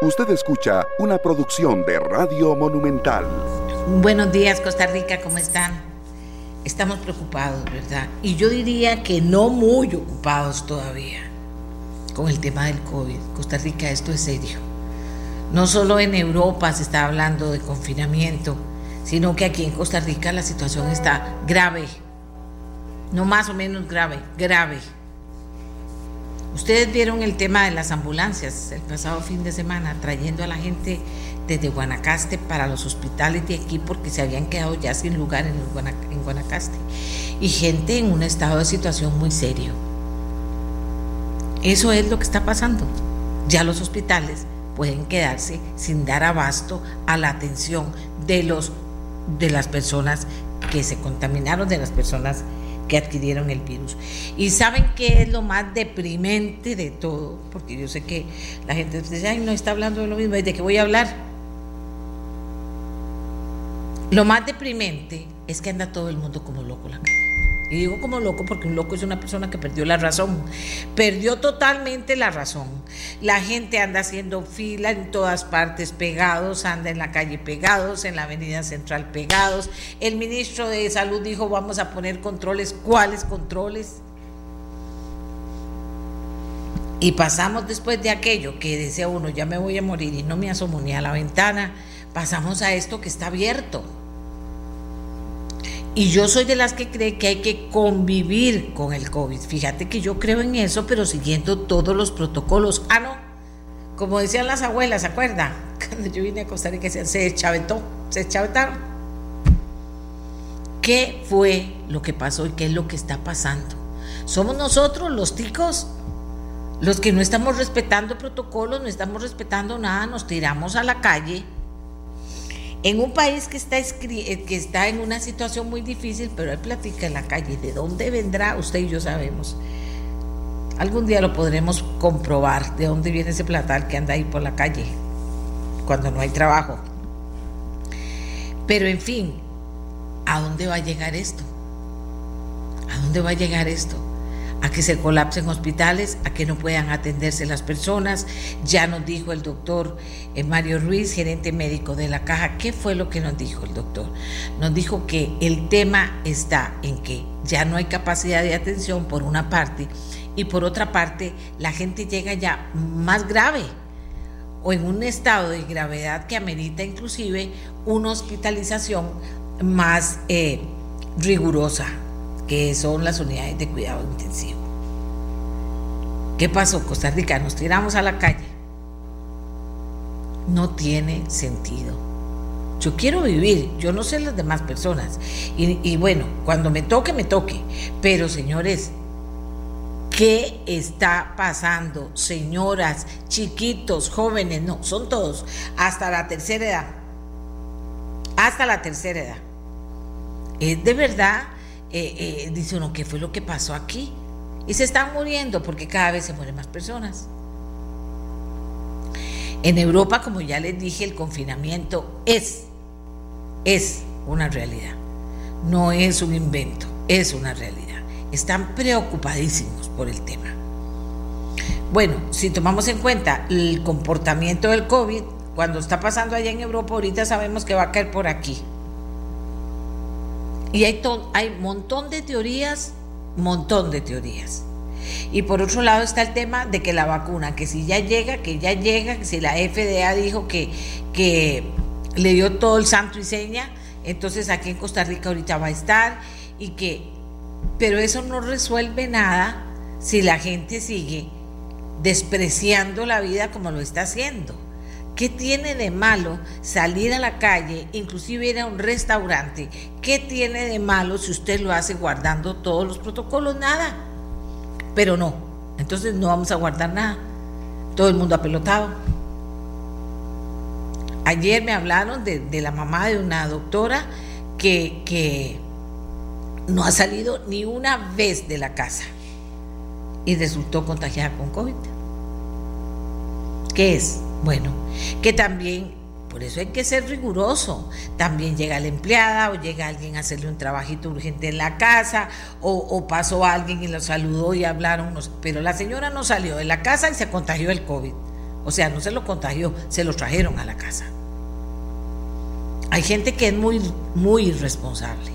Usted escucha una producción de Radio Monumental. Buenos días, Costa Rica, ¿cómo están? Estamos preocupados, ¿verdad? Y yo diría que no muy ocupados todavía con el tema del COVID. Costa Rica, esto es serio. No solo en Europa se está hablando de confinamiento, sino que aquí en Costa Rica la situación está grave. No más o menos grave, grave. Ustedes vieron el tema de las ambulancias el pasado fin de semana, trayendo a la gente desde Guanacaste para los hospitales de aquí porque se habían quedado ya sin lugar en, Guanacaste. Y gente en un estado de situación muy serio. Eso es lo que está pasando. Ya los hospitales pueden quedarse sin dar abasto a la atención de, los, de las personas que se contaminaron, de las personas que adquirieron el virus. Y saben qué es lo más deprimente de todo, porque yo sé que la gente dice, ay, no está hablando de lo mismo, ¿de qué voy a hablar? Lo más deprimente es que anda todo el mundo como loco la calle. Y digo como loco porque un loco es una persona que perdió la razón. Perdió totalmente la razón. La gente anda haciendo fila en todas partes pegados, anda en la calle pegados, en la avenida central pegados. El ministro de Salud dijo vamos a poner controles. ¿Cuáles controles? Y pasamos después de aquello que decía uno, ya me voy a morir y no me asomo ni a la ventana, pasamos a esto que está abierto y yo soy de las que cree que hay que convivir con el COVID. Fíjate que yo creo en eso, pero siguiendo todos los protocolos. Ah, no, como decían las abuelas, ¿se acuerda? Cuando yo vine a Costa Rica se chavetó, se chavetaron. ¿Qué fue lo que pasó y qué es lo que está pasando? ¿Somos nosotros los ticos? Los que no estamos respetando protocolos, no estamos respetando nada, nos tiramos a la calle en un país que está, eh, que está en una situación muy difícil, pero él platica en la calle, ¿de dónde vendrá? Usted y yo sabemos. Algún día lo podremos comprobar de dónde viene ese platal que anda ahí por la calle cuando no hay trabajo. Pero en fin, ¿a dónde va a llegar esto? ¿A dónde va a llegar esto? A que se colapsen hospitales, a que no puedan atenderse las personas. Ya nos dijo el doctor eh, Mario Ruiz, gerente médico de la caja, ¿qué fue lo que nos dijo el doctor? Nos dijo que el tema está en que ya no hay capacidad de atención por una parte y por otra parte la gente llega ya más grave o en un estado de gravedad que amerita inclusive una hospitalización más eh, rigurosa que son las unidades de cuidado intensivo. ¿Qué pasó? Costa Rica, nos tiramos a la calle. No tiene sentido. Yo quiero vivir, yo no sé las demás personas. Y, y bueno, cuando me toque, me toque. Pero señores, ¿Qué está pasando? Señoras, chiquitos, jóvenes, no, son todos, hasta la tercera edad. Hasta la tercera edad. Es de verdad eh, eh, dice uno, ¿qué fue lo que pasó aquí? Y se están muriendo porque cada vez se mueren más personas. En Europa, como ya les dije, el confinamiento es, es una realidad. No es un invento, es una realidad. Están preocupadísimos por el tema. Bueno, si tomamos en cuenta el comportamiento del COVID, cuando está pasando allá en Europa, ahorita sabemos que va a caer por aquí. Y hay, hay montón de teorías, montón de teorías. Y por otro lado está el tema de que la vacuna, que si ya llega, que ya llega, que si la FDA dijo que, que le dio todo el santo y seña, entonces aquí en Costa Rica ahorita va a estar y que, pero eso no resuelve nada si la gente sigue despreciando la vida como lo está haciendo. ¿Qué tiene de malo salir a la calle, inclusive ir a un restaurante? ¿Qué tiene de malo si usted lo hace guardando todos los protocolos? Nada. Pero no. Entonces no vamos a guardar nada. Todo el mundo apelotado. Ayer me hablaron de, la mamá de una doctora que, que no ha salido ni una vez de la casa y resultó contagiada con COVID. ¿Qué es? Bueno, que también, por eso hay que ser riguroso. También llega la empleada o llega alguien a hacerle un trabajito urgente en la casa o, pasó alguien y lo saludó y hablaron, pero la señora no salió de la casa y se contagió el COVID. O sea, no se lo contagió, se lo trajeron a la casa. Hay gente que es muy, muy irresponsable.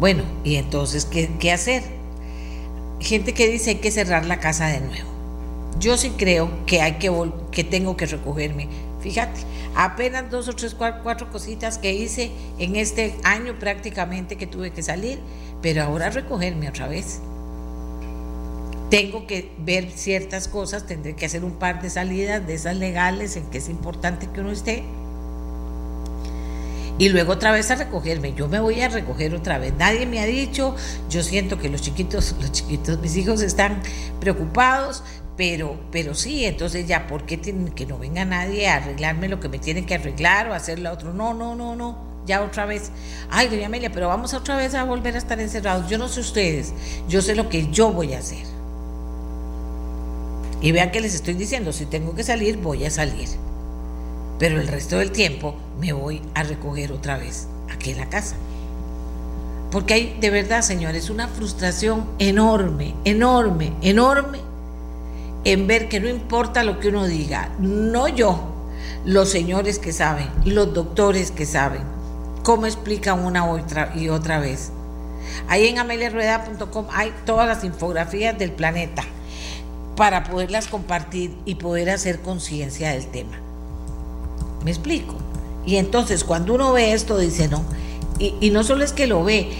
Bueno, y entonces, ¿qué, qué hacer? Gente que dice hay que cerrar la casa de nuevo. Yo sí creo que hay que que tengo que recogerme. Fíjate, apenas dos o tres, cuatro, cositas que hice en este año prácticamente que tuve que salir, pero ahora recogerme otra vez. Tengo que ver ciertas cosas, tendré que hacer un par de salidas de esas legales en que es importante que uno esté. Y luego otra vez a recogerme. Yo me voy a recoger otra vez. Nadie me ha dicho, yo siento que los chiquitos, los chiquitos, mis hijos están preocupados, pero, pero sí, entonces ya, ¿por qué tienen que no venga nadie a arreglarme lo que me tienen que arreglar o hacerle a otro? No, no, no, no, ya otra vez. Ay, doña Amelia, pero vamos otra vez a volver a estar encerrados. Yo no sé ustedes, yo sé lo que yo voy a hacer. Y vean que les estoy diciendo, si tengo que salir, voy a salir. Pero el resto del tiempo me voy a recoger otra vez aquí en la casa. Porque hay, de verdad, señores, una frustración enorme, enorme, enorme en ver que no importa lo que uno diga, no yo, los señores que saben, los doctores que saben, cómo explican una otra y otra vez. Ahí en ameliarueda.com hay todas las infografías del planeta para poderlas compartir y poder hacer conciencia del tema. ¿Me explico? Y entonces cuando uno ve esto dice, no, y, y no solo es que lo ve,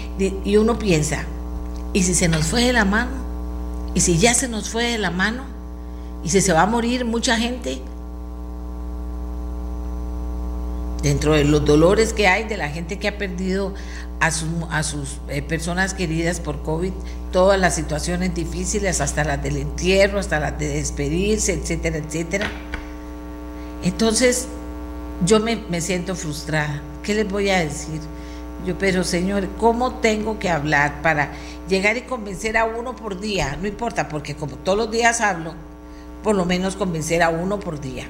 y uno piensa, ¿y si se nos fue de la mano? ¿Y si ya se nos fue de la mano? Y si se va a morir mucha gente, dentro de los dolores que hay de la gente que ha perdido a, sus eh, personas queridas por COVID, todas las situaciones difíciles, hasta las del entierro, hasta las de despedirse, etcétera, etcétera. Entonces, yo me, me siento frustrada. ¿Qué les voy a decir? Yo, pero Señor, ¿cómo tengo que hablar para llegar y convencer a uno por día? No importa, porque como todos los días hablo, por lo menos convencer a uno por día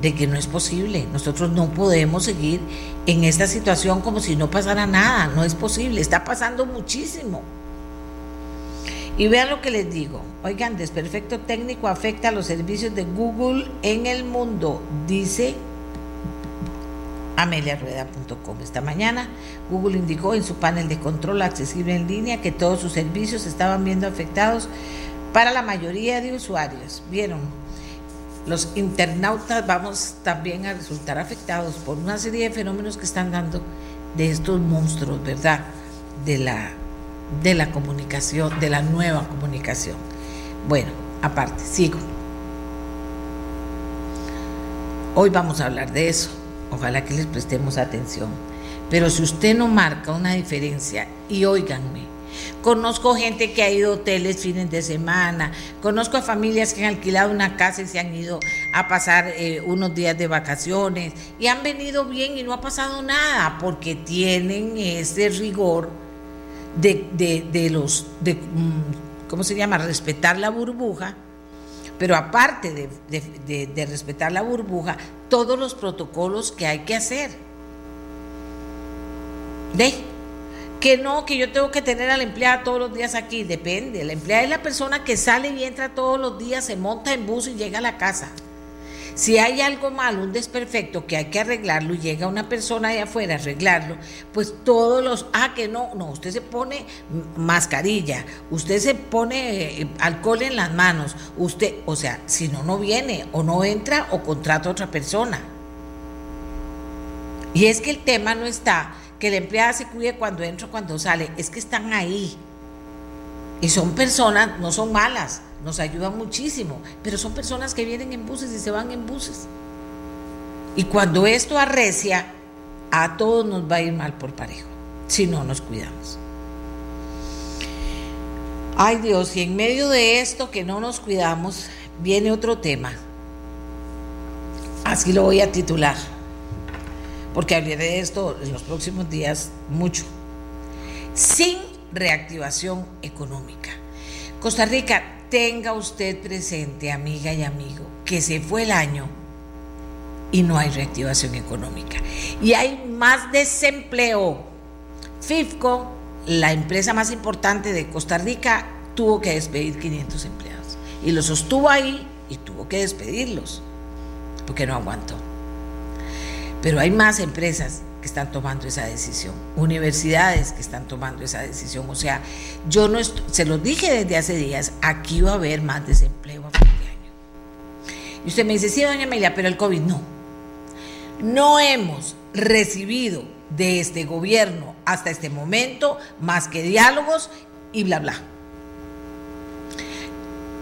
de que no es posible. Nosotros no podemos seguir en esta situación como si no pasara nada. No es posible. Está pasando muchísimo. Y vean lo que les digo. Oigan, desperfecto técnico afecta a los servicios de Google en el mundo, dice ameliarueda.com. Esta mañana Google indicó en su panel de control accesible en línea que todos sus servicios estaban viendo afectados para la mayoría de usuarios. Vieron, los internautas vamos también a resultar afectados por una serie de fenómenos que están dando de estos monstruos, ¿verdad? De la, de la comunicación, de la nueva comunicación. Bueno, aparte, sigo. Hoy vamos a hablar de eso. Ojalá que les prestemos atención. Pero si usted no marca una diferencia, y óiganme, Conozco gente que ha ido a hoteles fines de semana. Conozco a familias que han alquilado una casa y se han ido a pasar eh, unos días de vacaciones y han venido bien y no ha pasado nada porque tienen ese rigor de, los, de, mm, ¿cómo se llama? Respetar la burbuja. Pero aparte de, de respetar la burbuja, todos los protocolos que hay que hacer. ¿De? Que no, que yo tengo que tener a la empleada todos los días aquí. Depende. La empleada es la persona que sale y entra todos los días, se monta en bus y llega a la casa. Si hay algo malo, un desperfecto que hay que arreglarlo y llega una persona de afuera a arreglarlo, pues todos los, ah, que no, no, usted se pone mascarilla, usted se pone eh, alcohol en las manos, usted, o sea, si no, no viene o no entra o contrata a otra persona. Y es que el tema no está que la empleada se cuide cuando entra o cuando sale, es que están ahí. Y son personas, no son malas, nos ayudan muchísimo, pero son personas que vienen en buses y se van en buses. Y cuando esto arrecia, a todos nos va a ir mal por parejo, si no nos cuidamos. Ay Dios, y en medio de esto que no nos cuidamos, viene otro tema. Así lo voy a titular porque hablaré de esto en los próximos días mucho. Sin reactivación económica. Costa Rica, tenga usted presente, amiga y amigo, que se fue el año y no hay reactivación económica. Y hay más desempleo. FIFCO, la empresa más importante de Costa Rica, tuvo que despedir 500 empleados. Y los sostuvo ahí y tuvo que despedirlos. porque no aguantó. Pero hay más empresas que están tomando esa decisión, universidades que están tomando esa decisión. O sea, yo no se lo dije desde hace días, aquí va a haber más desempleo a fin de año. Y usted me dice, sí, doña Amelia, pero el COVID no. No hemos recibido de este gobierno hasta este momento más que diálogos y bla, bla.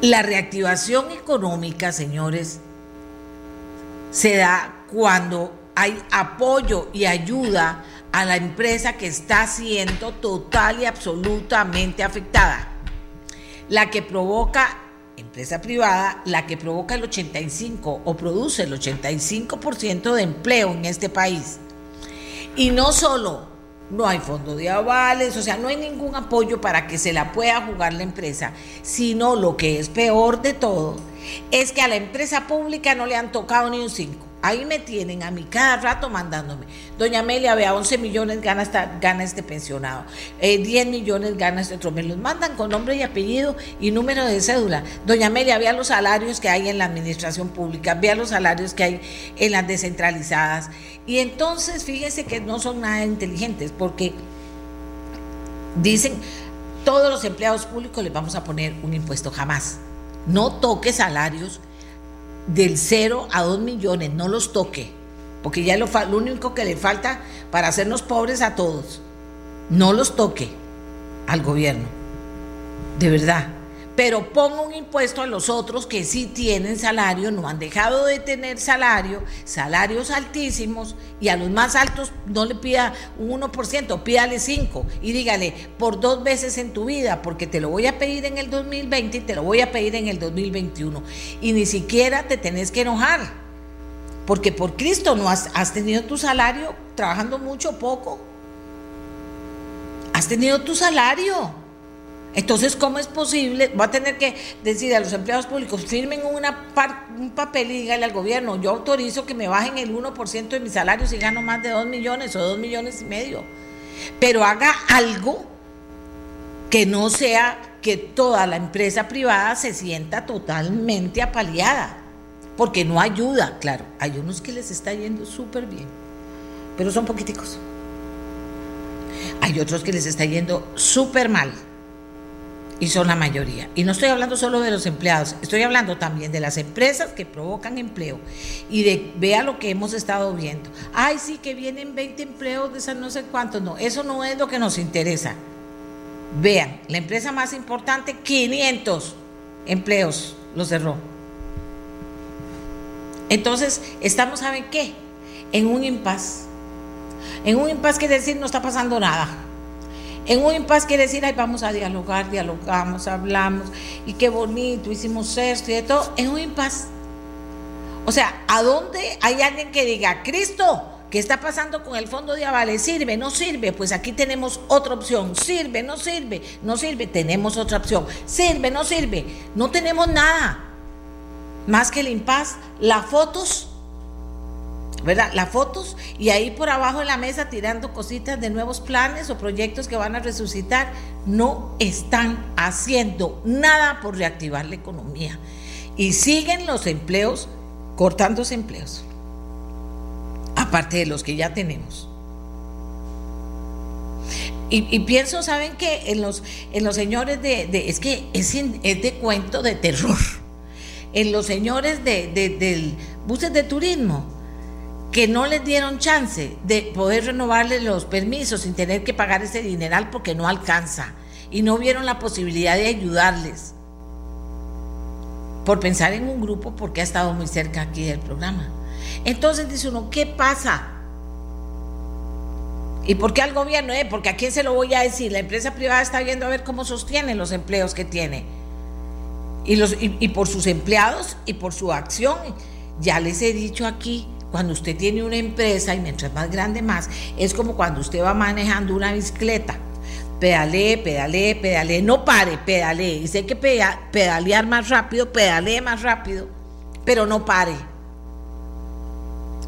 La reactivación económica, señores, se da cuando hay apoyo y ayuda a la empresa que está siendo total y absolutamente afectada. La que provoca, empresa privada, la que provoca el 85 o produce el 85% de empleo en este país. Y no solo no hay fondo de avales, o sea, no hay ningún apoyo para que se la pueda jugar la empresa, sino lo que es peor de todo, es que a la empresa pública no le han tocado ni un 5. Ahí me tienen a mí cada rato mandándome. Doña Amelia, vea, 11 millones gana, esta, este pensionado, 10 eh, millones gana este otro. Me los mandan con nombre y apellido y número de cédula. Doña Amelia, vea los salarios que hay en la administración pública, vea los salarios que hay en las descentralizadas. Y entonces fíjese que no son nada inteligentes porque dicen, todos los empleados públicos les vamos a poner un impuesto jamás. No toque salarios del 0 a 2 millones, no los toque, porque ya lo, lo único que le falta para hacernos pobres a todos, no los toque al gobierno, de verdad pero ponga un impuesto a los otros que sí tienen salario, no han dejado de tener salario, salarios altísimos, y a los más altos no le pida un 1%, pídale 5 y dígale por dos veces en tu vida, porque te lo voy a pedir en el 2020 y te lo voy a pedir en el 2021. Y ni siquiera te tenés que enojar, porque por Cristo no has, has tenido tu salario trabajando mucho o poco. Has tenido tu salario. Entonces, ¿cómo es posible? Va a tener que decir a los empleados públicos, firmen una un papel y díganle al gobierno, yo autorizo que me bajen el 1% de mi salario si gano más de 2 millones o 2 millones y medio. Pero haga algo que no sea que toda la empresa privada se sienta totalmente apaleada, porque no ayuda, claro, hay unos que les está yendo súper bien, pero son poquiticos. Hay otros que les está yendo súper mal y son la mayoría. Y no estoy hablando solo de los empleados, estoy hablando también de las empresas que provocan empleo y de vea lo que hemos estado viendo. Ay, sí, que vienen 20 empleos de esas no sé cuántos. No, eso no es lo que nos interesa. Vean, la empresa más importante, 500 empleos lo cerró. Entonces, estamos, ¿saben qué? En un impas. En un impas quiere decir no está pasando nada en un impas quiere decir, ay, vamos a dialogar, dialogamos, hablamos, y qué bonito, hicimos esto y de todo. En un impas. O sea, ¿a dónde hay alguien que diga, Cristo, ¿qué está pasando con el fondo de avales? ¿Sirve? ¿No sirve? Pues aquí tenemos otra opción. ¿Sirve? ¿No sirve? ¿No sirve? Tenemos otra opción. ¿Sirve? ¿No sirve? No tenemos nada más que el impas. Las fotos ¿verdad? Las fotos y ahí por abajo de la mesa tirando cositas de nuevos planes o proyectos que van a resucitar, no están haciendo nada por reactivar la economía. Y siguen los empleos, cortándose empleos, aparte de los que ya tenemos. Y, pienso, ¿saben qué? En los, en los señores de, es que es, es, de cuento de terror, en los señores de, del buses de turismo, que no les dieron chance de poder renovarles los permisos sin tener que pagar ese dineral porque no alcanza y no vieron la posibilidad de ayudarles por pensar en un grupo porque ha estado muy cerca aquí del programa. Entonces dice uno, ¿qué pasa? ¿Y por qué al gobierno? Eh, porque a quién se lo voy a decir. La empresa privada está viendo a ver cómo sostiene los empleos que tiene. Y, los, y por sus empleados y por su acción. Ya les he dicho aquí, cuando usted tiene una empresa y mientras más grande más, es como cuando usted va manejando una bicicleta. Pedalee, pedalee, pedalee, no pare, pedalee. Y sé que pedalear más rápido, pedalee más rápido, pero no pare.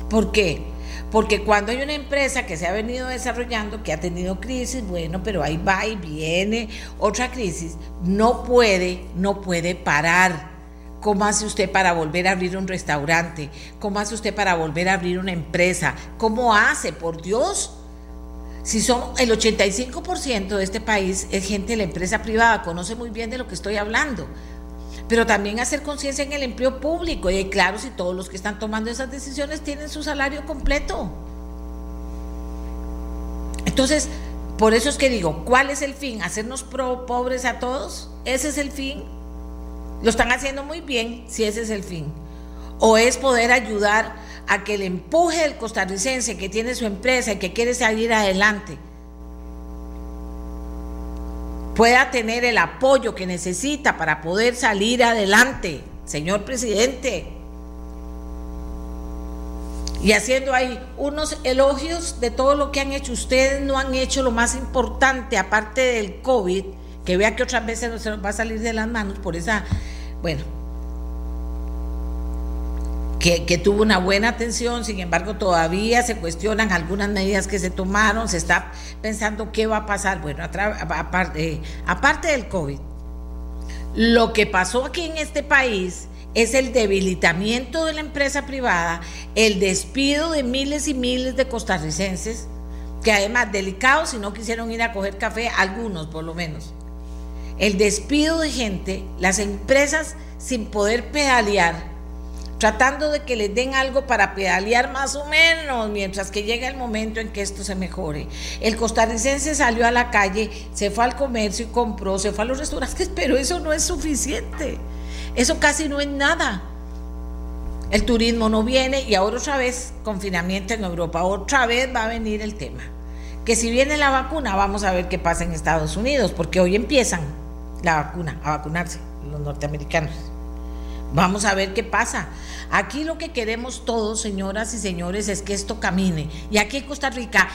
¿Por qué? Porque cuando hay una empresa que se ha venido desarrollando, que ha tenido crisis, bueno, pero ahí va y viene otra crisis, no puede, no puede parar ¿Cómo hace usted para volver a abrir un restaurante? ¿Cómo hace usted para volver a abrir una empresa? ¿Cómo hace, por Dios? Si son el 85% de este país es gente de la empresa privada, conoce muy bien de lo que estoy hablando. Pero también hacer conciencia en el empleo público. Y claro, si todos los que están tomando esas decisiones tienen su salario completo. Entonces, por eso es que digo, ¿cuál es el fin? ¿Hacernos pobres a todos? ¿Ese es el fin? Lo están haciendo muy bien si ese es el fin. O es poder ayudar a que el empuje del costarricense que tiene su empresa y que quiere salir adelante pueda tener el apoyo que necesita para poder salir adelante, señor presidente. Y haciendo ahí unos elogios de todo lo que han hecho. Ustedes no han hecho lo más importante, aparte del COVID, que vea que otras veces no se nos va a salir de las manos por esa, bueno, que, tuvo una buena atención, sin embargo todavía se cuestionan algunas medidas que se tomaron, se está pensando qué va a pasar. Bueno, aparte, aparte del COVID, lo que pasó aquí en este país es el debilitamiento de la empresa privada, el despido de miles y miles de costarricenses, que además delicados si no quisieron ir a coger café, algunos por lo menos. El despido de gente, las empresas sin poder pedalear, tratando de que les den algo para pedalear más o menos, mientras que llega el momento en que esto se mejore. El costarricense salió a la calle, se fue al comercio y compró, se fue a los restaurantes, pero eso no es suficiente. Eso casi no es nada. El turismo no viene y ahora otra vez confinamiento en Europa, otra vez va a venir el tema. Que si viene la vacuna, vamos a ver qué pasa en Estados Unidos, porque hoy empiezan la vacuna, a vacunarse los norteamericanos. Vamos a ver qué pasa. Aquí lo que queremos todos, señoras y señores, es que esto camine. Y aquí en Costa Rica,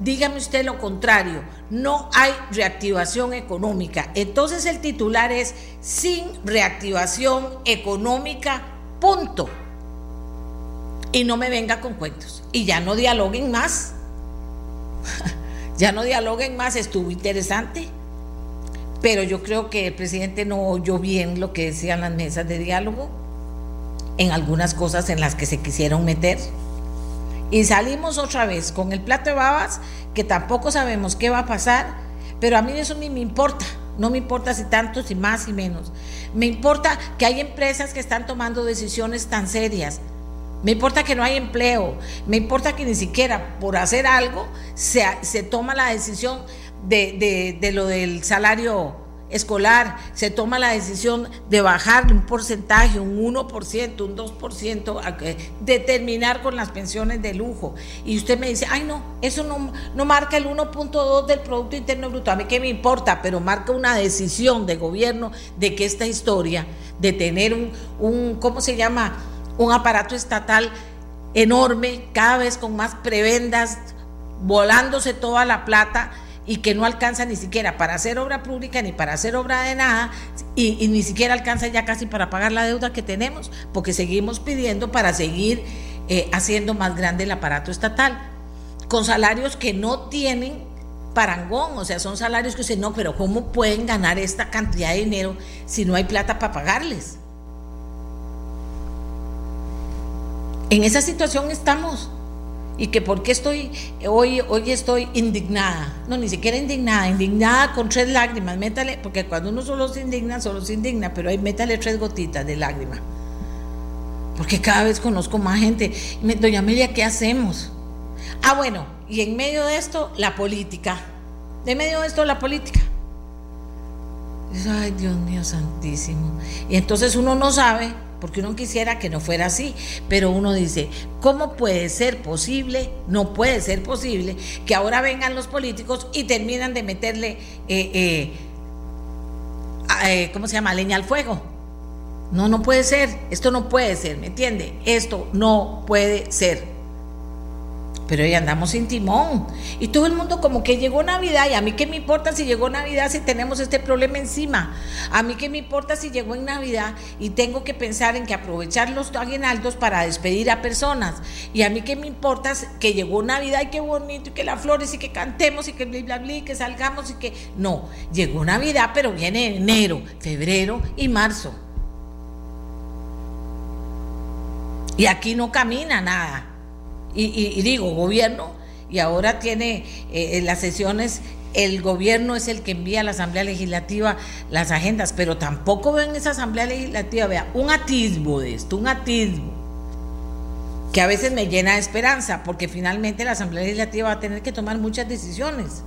dígame usted lo contrario, no hay reactivación económica. Entonces el titular es sin reactivación económica, punto. Y no me venga con cuentos. Y ya no dialoguen más. ya no dialoguen más, estuvo interesante pero yo creo que el presidente no oyó bien lo que decían las mesas de diálogo en algunas cosas en las que se quisieron meter. Y salimos otra vez con el plato de babas, que tampoco sabemos qué va a pasar, pero a mí eso ni me importa. No me importa si tanto, si más, y menos. Me importa que hay empresas que están tomando decisiones tan serias. Me importa que no hay empleo. Me importa que ni siquiera por hacer algo se, se toma la decisión de, lo del salario escolar, se toma la decisión de bajar un porcentaje, un 1%, un 2%, determinar con las pensiones de lujo. Y usted me dice, ay no, eso no, no marca el 1.2 del Producto Interno Bruto, a mí qué me importa, pero marca una decisión de gobierno de que esta historia de tener un, un ¿cómo se llama? Un aparato estatal enorme, cada vez con más prebendas, volándose toda la plata, y que no alcanza ni siquiera para hacer obra pública ni para hacer obra de nada y, ni siquiera alcanza ya casi para pagar la deuda que tenemos porque seguimos pidiendo para seguir eh, haciendo más grande el aparato estatal con salarios que no tienen parangón, o sea, son salarios que dicen, no, pero ¿cómo pueden ganar esta cantidad de dinero si no hay plata para pagarles? En esa situación estamos y que por qué estoy hoy hoy estoy indignada. No ni siquiera indignada indignada con tres lágrimas métale porque cuando uno solo se indigna solo se indigna pero ahí métale tres gotitas de lágrima. Porque cada vez conozco más gente. Doña Amelia qué hacemos ah bueno y en medio de esto la política. De medio de esto la política. Ay Dios mío santísimo. Y entonces uno no sabe porque uno quisiera que no fuera así, pero uno dice, ¿cómo puede ser posible? No puede ser posible que ahora vengan los políticos y terminan de meterle, eh, eh, eh, ¿cómo se llama?, leña al fuego. No, no puede ser, esto no puede ser, ¿me entiende? Esto no puede ser pero hoy andamos sin timón. Y todo el mundo como que llegó Navidad, y a mí qué me importa si llegó Navidad si tenemos este problema encima. A mí qué me importa si llegó en Navidad y tengo que pensar en que aprovechar los aguinaldos para despedir a personas. Y a mí qué me importa que llegó Navidad y qué bonito, y que las flores, y que cantemos, y que bla, bla, bla, y que salgamos, y que... No, llegó Navidad, pero viene enero, febrero y marzo. Y aquí no camina nada. Y, digo, gobierno, y ahora tiene eh, las sesiones, el gobierno es el que envía a la Asamblea Legislativa las agendas, pero tampoco veo en esa Asamblea Legislativa, vea, un atisbo de esto, un atisbo, que a veces me llena de esperanza, porque finalmente la Asamblea Legislativa va a tener que tomar muchas decisiones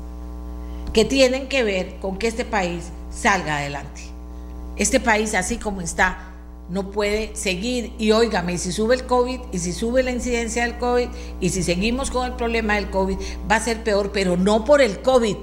que tienen que ver con que este país salga adelante. Este país, así como está, no puede seguir. Y óigame, si sube el COVID, y si sube la incidencia del COVID, y si seguimos con el problema del COVID, va a ser peor, pero no por el COVID.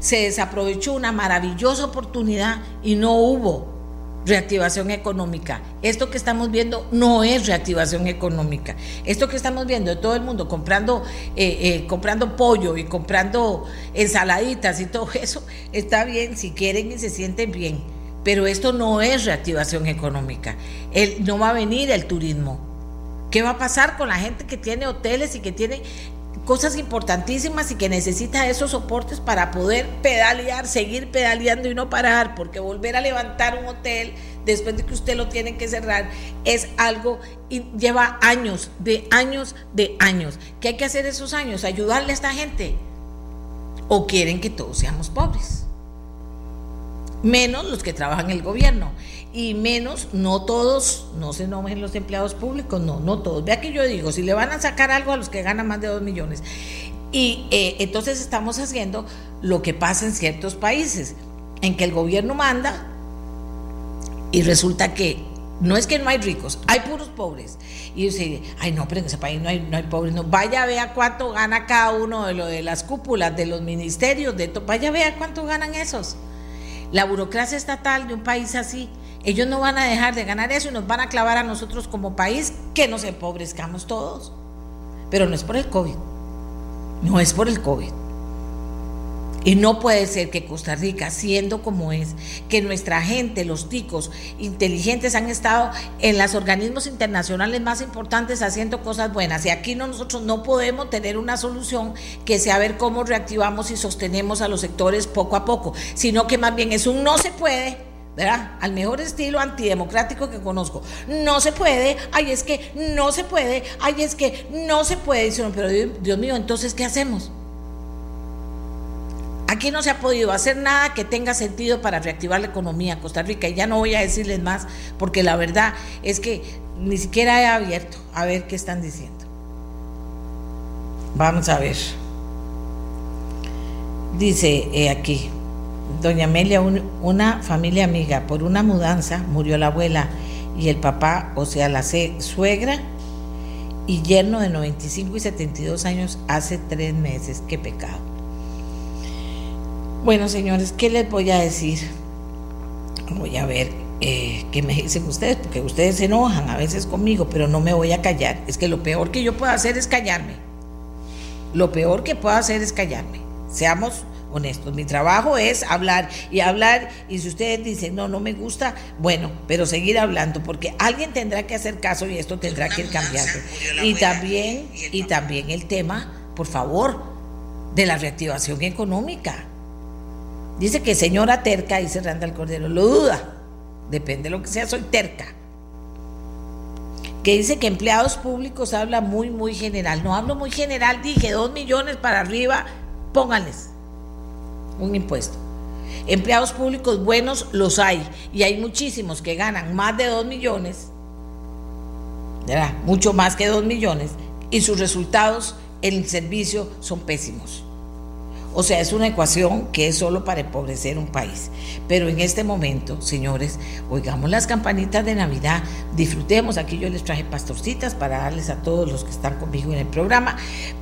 Se desaprovechó una maravillosa oportunidad y no hubo reactivación económica. Esto que estamos viendo no es reactivación económica. Esto que estamos viendo de todo el mundo comprando, eh, eh, comprando pollo y comprando ensaladitas y todo eso, está bien si quieren y se sienten bien pero esto no es reactivación económica. no va a venir el turismo. ¿Qué va a pasar con la gente que tiene hoteles y que tiene cosas importantísimas y que necesita esos soportes para poder pedalear, seguir pedaleando y no parar? Porque volver a levantar un hotel después de que usted lo tiene que cerrar es algo y lleva años, de años, de años. ¿Qué hay que hacer esos años? Ayudarle a esta gente. ¿O quieren que todos seamos pobres? Menos los que trabajan en el gobierno y menos, no todos, no se enojen los empleados públicos, no, no todos. Vea que yo digo, si le van a sacar algo a los que ganan más de 2 millones. Y eh, entonces estamos haciendo lo que pasa en ciertos países, en que el gobierno manda y resulta que no es que no hay ricos, hay puros pobres. Y dice, ay no, pero en ese país no hay, no hay pobres. No, vaya vea cuánto gana cada uno de lo de las cúpulas, de los ministerios, de vaya vea cuánto ganan esos la burocracia estatal de un país así, ellos no van a dejar de ganar eso y nos van a clavar a nosotros como país que nos empobrezcamos todos. Pero no es por el COVID, no es por el COVID. Y no puede ser que Costa Rica, siendo como es, que nuestra gente, los ticos inteligentes, han estado en los organismos internacionales más importantes haciendo cosas buenas. Y aquí nosotros no podemos tener una solución que sea ver cómo reactivamos y sostenemos a los sectores poco a poco, sino que más bien es un no se puede. ¿verdad? Al mejor estilo antidemocrático que conozco. No se puede, ay, es que no se puede, ay, es que no se puede. Pero Dios mío, entonces, ¿qué hacemos? Aquí no se ha podido hacer nada que tenga sentido para reactivar la economía en Costa Rica. Y ya no voy a decirles más, porque la verdad es que ni siquiera he abierto a ver qué están diciendo. Vamos a ver. Dice eh, aquí, doña Amelia, una familia amiga, por una mudanza murió la abuela y el papá, o sea, la suegra y yerno de 95 y 72 años hace tres meses. Qué pecado. Bueno, señores, ¿qué les voy a decir? Voy a ver eh, qué me dicen ustedes, porque ustedes se enojan a veces conmigo, pero no me voy a callar. Es que lo peor que yo puedo hacer es callarme. Lo peor que puedo hacer es callarme. Seamos honestos. Mi trabajo es hablar y hablar. Y si ustedes dicen, no, no me gusta, bueno, pero seguir hablando, porque alguien tendrá que hacer caso y esto tendrá que ir cambiando. Y también, y también el tema, por favor, de la reactivación económica. Dice que señora terca, dice Randall Cordero, lo duda. Depende de lo que sea, soy terca. Que dice que empleados públicos habla muy, muy general. No hablo muy general, dije dos millones para arriba, pónganles un impuesto. Empleados públicos buenos los hay y hay muchísimos que ganan más de dos millones, mucho más que dos millones, y sus resultados en el servicio son pésimos. O sea, es una ecuación que es solo para empobrecer un país. Pero en este momento, señores, oigamos las campanitas de Navidad, disfrutemos. Aquí yo les traje pastorcitas para darles a todos los que están conmigo en el programa,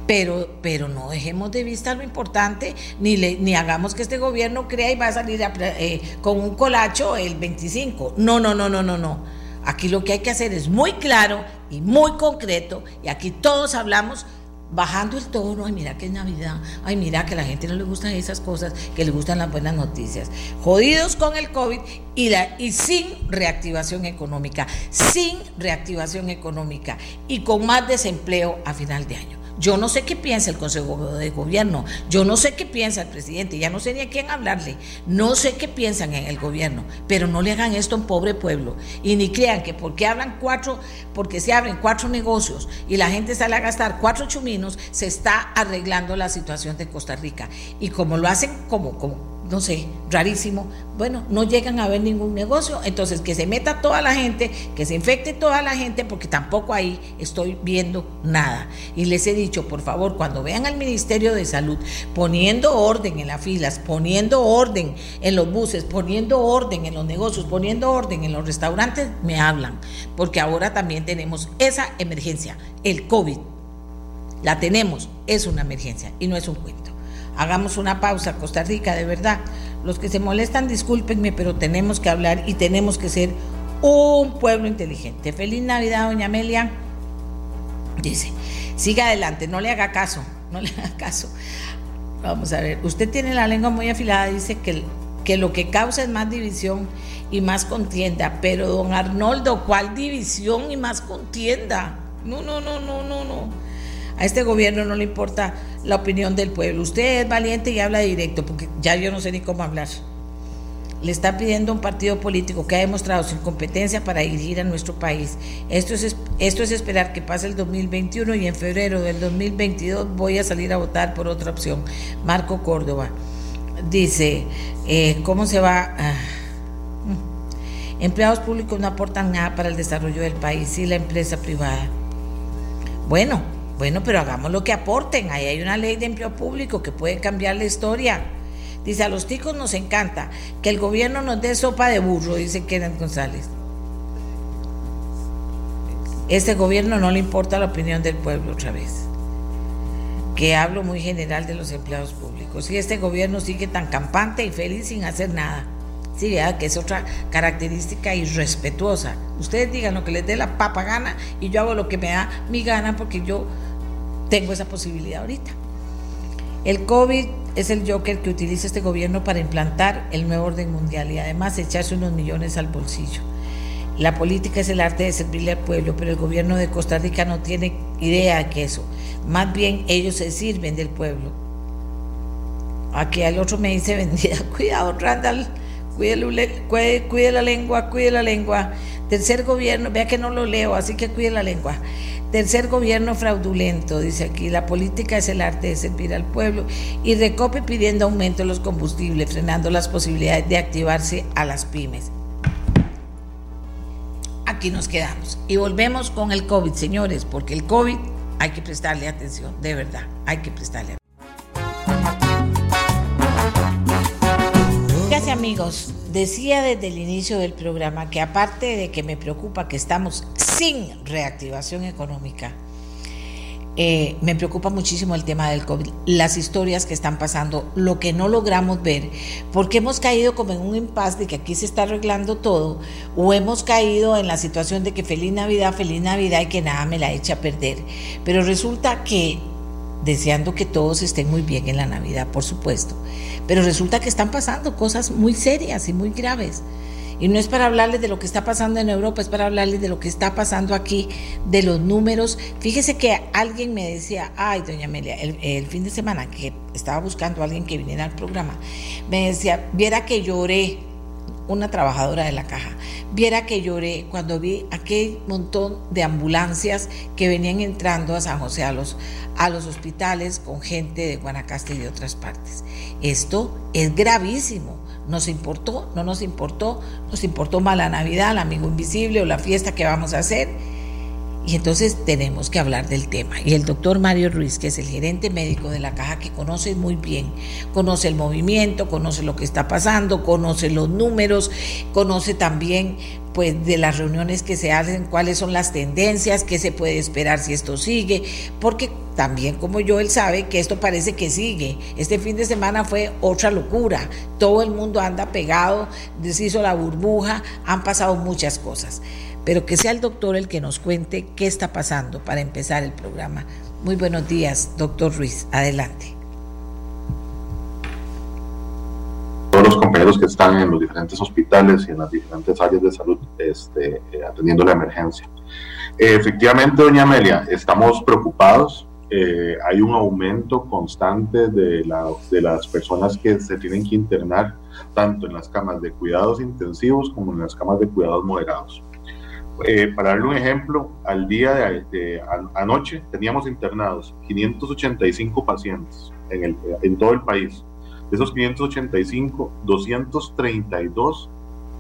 pero, pero no dejemos de vista lo importante, ni, ni hagamos que este gobierno crea y va a salir eh, con un colacho el 25. No, no, no, no, no, no. Aquí lo que hay que hacer es muy claro y muy concreto, y aquí todos hablamos bajando el tono, ay mira que es Navidad, ay mira que a la gente no le gustan esas cosas, que le gustan las buenas noticias. Jodidos con el COVID y, la, y sin reactivación económica, sin reactivación económica y con más desempleo a final de año. Yo no sé qué piensa el Consejo de Gobierno, yo no sé qué piensa el presidente, ya no sé ni a quién hablarle, no sé qué piensan en el gobierno, pero no le hagan esto a un pobre pueblo y ni crean que porque hablan cuatro, porque se abren cuatro negocios y la gente sale a gastar cuatro chuminos, se está arreglando la situación de Costa Rica. Y como lo hacen como, como no sé, rarísimo, bueno, no llegan a ver ningún negocio, entonces que se meta toda la gente, que se infecte toda la gente, porque tampoco ahí estoy viendo nada. Y les he dicho, por favor, cuando vean al Ministerio de Salud poniendo orden en las filas, poniendo orden en los buses, poniendo orden en los negocios, poniendo orden en los restaurantes, me hablan, porque ahora también tenemos esa emergencia, el COVID. La tenemos, es una emergencia y no es un cuento. Hagamos una pausa, Costa Rica, de verdad. Los que se molestan, discúlpenme, pero tenemos que hablar y tenemos que ser un pueblo inteligente. Feliz Navidad, doña Amelia. Dice, siga adelante, no le haga caso, no le haga caso. Vamos a ver, usted tiene la lengua muy afilada, dice que, que lo que causa es más división y más contienda, pero don Arnoldo, ¿cuál división y más contienda? No, no, no, no, no, no. A este gobierno no le importa la opinión del pueblo. Usted es valiente y habla directo, porque ya yo no sé ni cómo hablar. Le está pidiendo a un partido político que ha demostrado su incompetencia para dirigir a nuestro país. Esto es, esperar que pase el 2021 y en febrero del 2022 voy a salir a votar por otra opción. Marco Córdoba dice, eh, ¿cómo se va? Ah, mm. empleados públicos no aportan nada para el desarrollo del país y la empresa privada. Bueno, bueno, pero hagamos lo que aporten. Ahí hay una ley de empleo público que puede cambiar la historia. Dice, a los ticos nos encanta que el gobierno nos dé sopa de burro, dice Kenneth González. Este gobierno no le importa la opinión del pueblo otra vez. Que hablo muy general de los empleados públicos. Y este gobierno sigue tan campante y feliz sin hacer nada. Sí, que es otra característica irrespetuosa. Ustedes digan lo que les dé la papa gana y yo hago lo que me da mi gana porque yo tengo esa posibilidad ahorita. El COVID es el joker que utiliza este gobierno para implantar el nuevo orden mundial y además echarse unos millones al bolsillo. La política es el arte de servirle al pueblo, pero el gobierno de Costa Rica no tiene idea de eso. Más bien ellos se sirven del pueblo. Aquí al otro me dice vendida, cuidado Randall, cuide, la lengua, cuide la lengua. Tercer gobierno, vea que no lo leo, así que cuide la lengua. Tercer gobierno fraudulento, dice aquí, la política es el arte de servir al pueblo y recope pidiendo aumento de los combustibles, frenando las posibilidades de activarse a las pymes. Aquí nos quedamos y volvemos con el COVID, señores, porque el COVID hay que prestarle atención, de verdad, hay que prestarle atención. Amigos, decía desde el inicio del programa que aparte de que me preocupa que estamos sin reactivación económica, eh, me preocupa muchísimo el tema del COVID, las historias que están pasando, lo que no logramos ver, porque hemos caído como en un impasse de que aquí se está arreglando todo, o hemos caído en la situación de que feliz Navidad, feliz Navidad y que nada me la echa a perder. Pero resulta que deseando que todos estén muy bien en la Navidad, por supuesto. Pero resulta que están pasando cosas muy serias y muy graves. Y no es para hablarles de lo que está pasando en Europa, es para hablarles de lo que está pasando aquí, de los números. Fíjese que alguien me decía, ay, doña Amelia, el, fin de semana que estaba buscando a alguien que viniera al programa, me decía, viera que lloré, una trabajadora de la caja, viera que lloré cuando vi aquel montón de ambulancias que venían entrando a San José a los, a los hospitales con gente de Guanacaste y de otras partes. Esto es gravísimo. ¿Nos importó? ¿No nos importó? ¿Nos importó más Navidad, el amigo invisible o la fiesta que vamos a hacer? Y entonces tenemos que hablar del tema. Y el doctor Mario Ruiz, que es el gerente médico de la caja, que conoce muy bien, conoce el movimiento, conoce lo que está pasando, conoce los números, conoce también pues de las reuniones que se hacen, cuáles son las tendencias, qué se puede esperar si esto sigue, porque también como yo él sabe que esto parece que sigue. Este fin de semana fue otra locura. Todo el mundo anda pegado, deshizo la burbuja, han pasado muchas cosas pero que sea el doctor el que nos cuente qué está pasando para empezar el programa. Muy buenos días, doctor Ruiz. Adelante. Todos los compañeros que están en los diferentes hospitales y en las diferentes áreas de salud este, eh, atendiendo la emergencia. efectivamente, doña Amelia, estamos preocupados eh, hay un aumento constante de, de las personas que se tienen que internar tanto en las camas de cuidados intensivos como en las camas de cuidados moderados. Eh, para darle un ejemplo, al día de, anoche teníamos internados 585 pacientes en, el, en todo el país. De esos 585, 232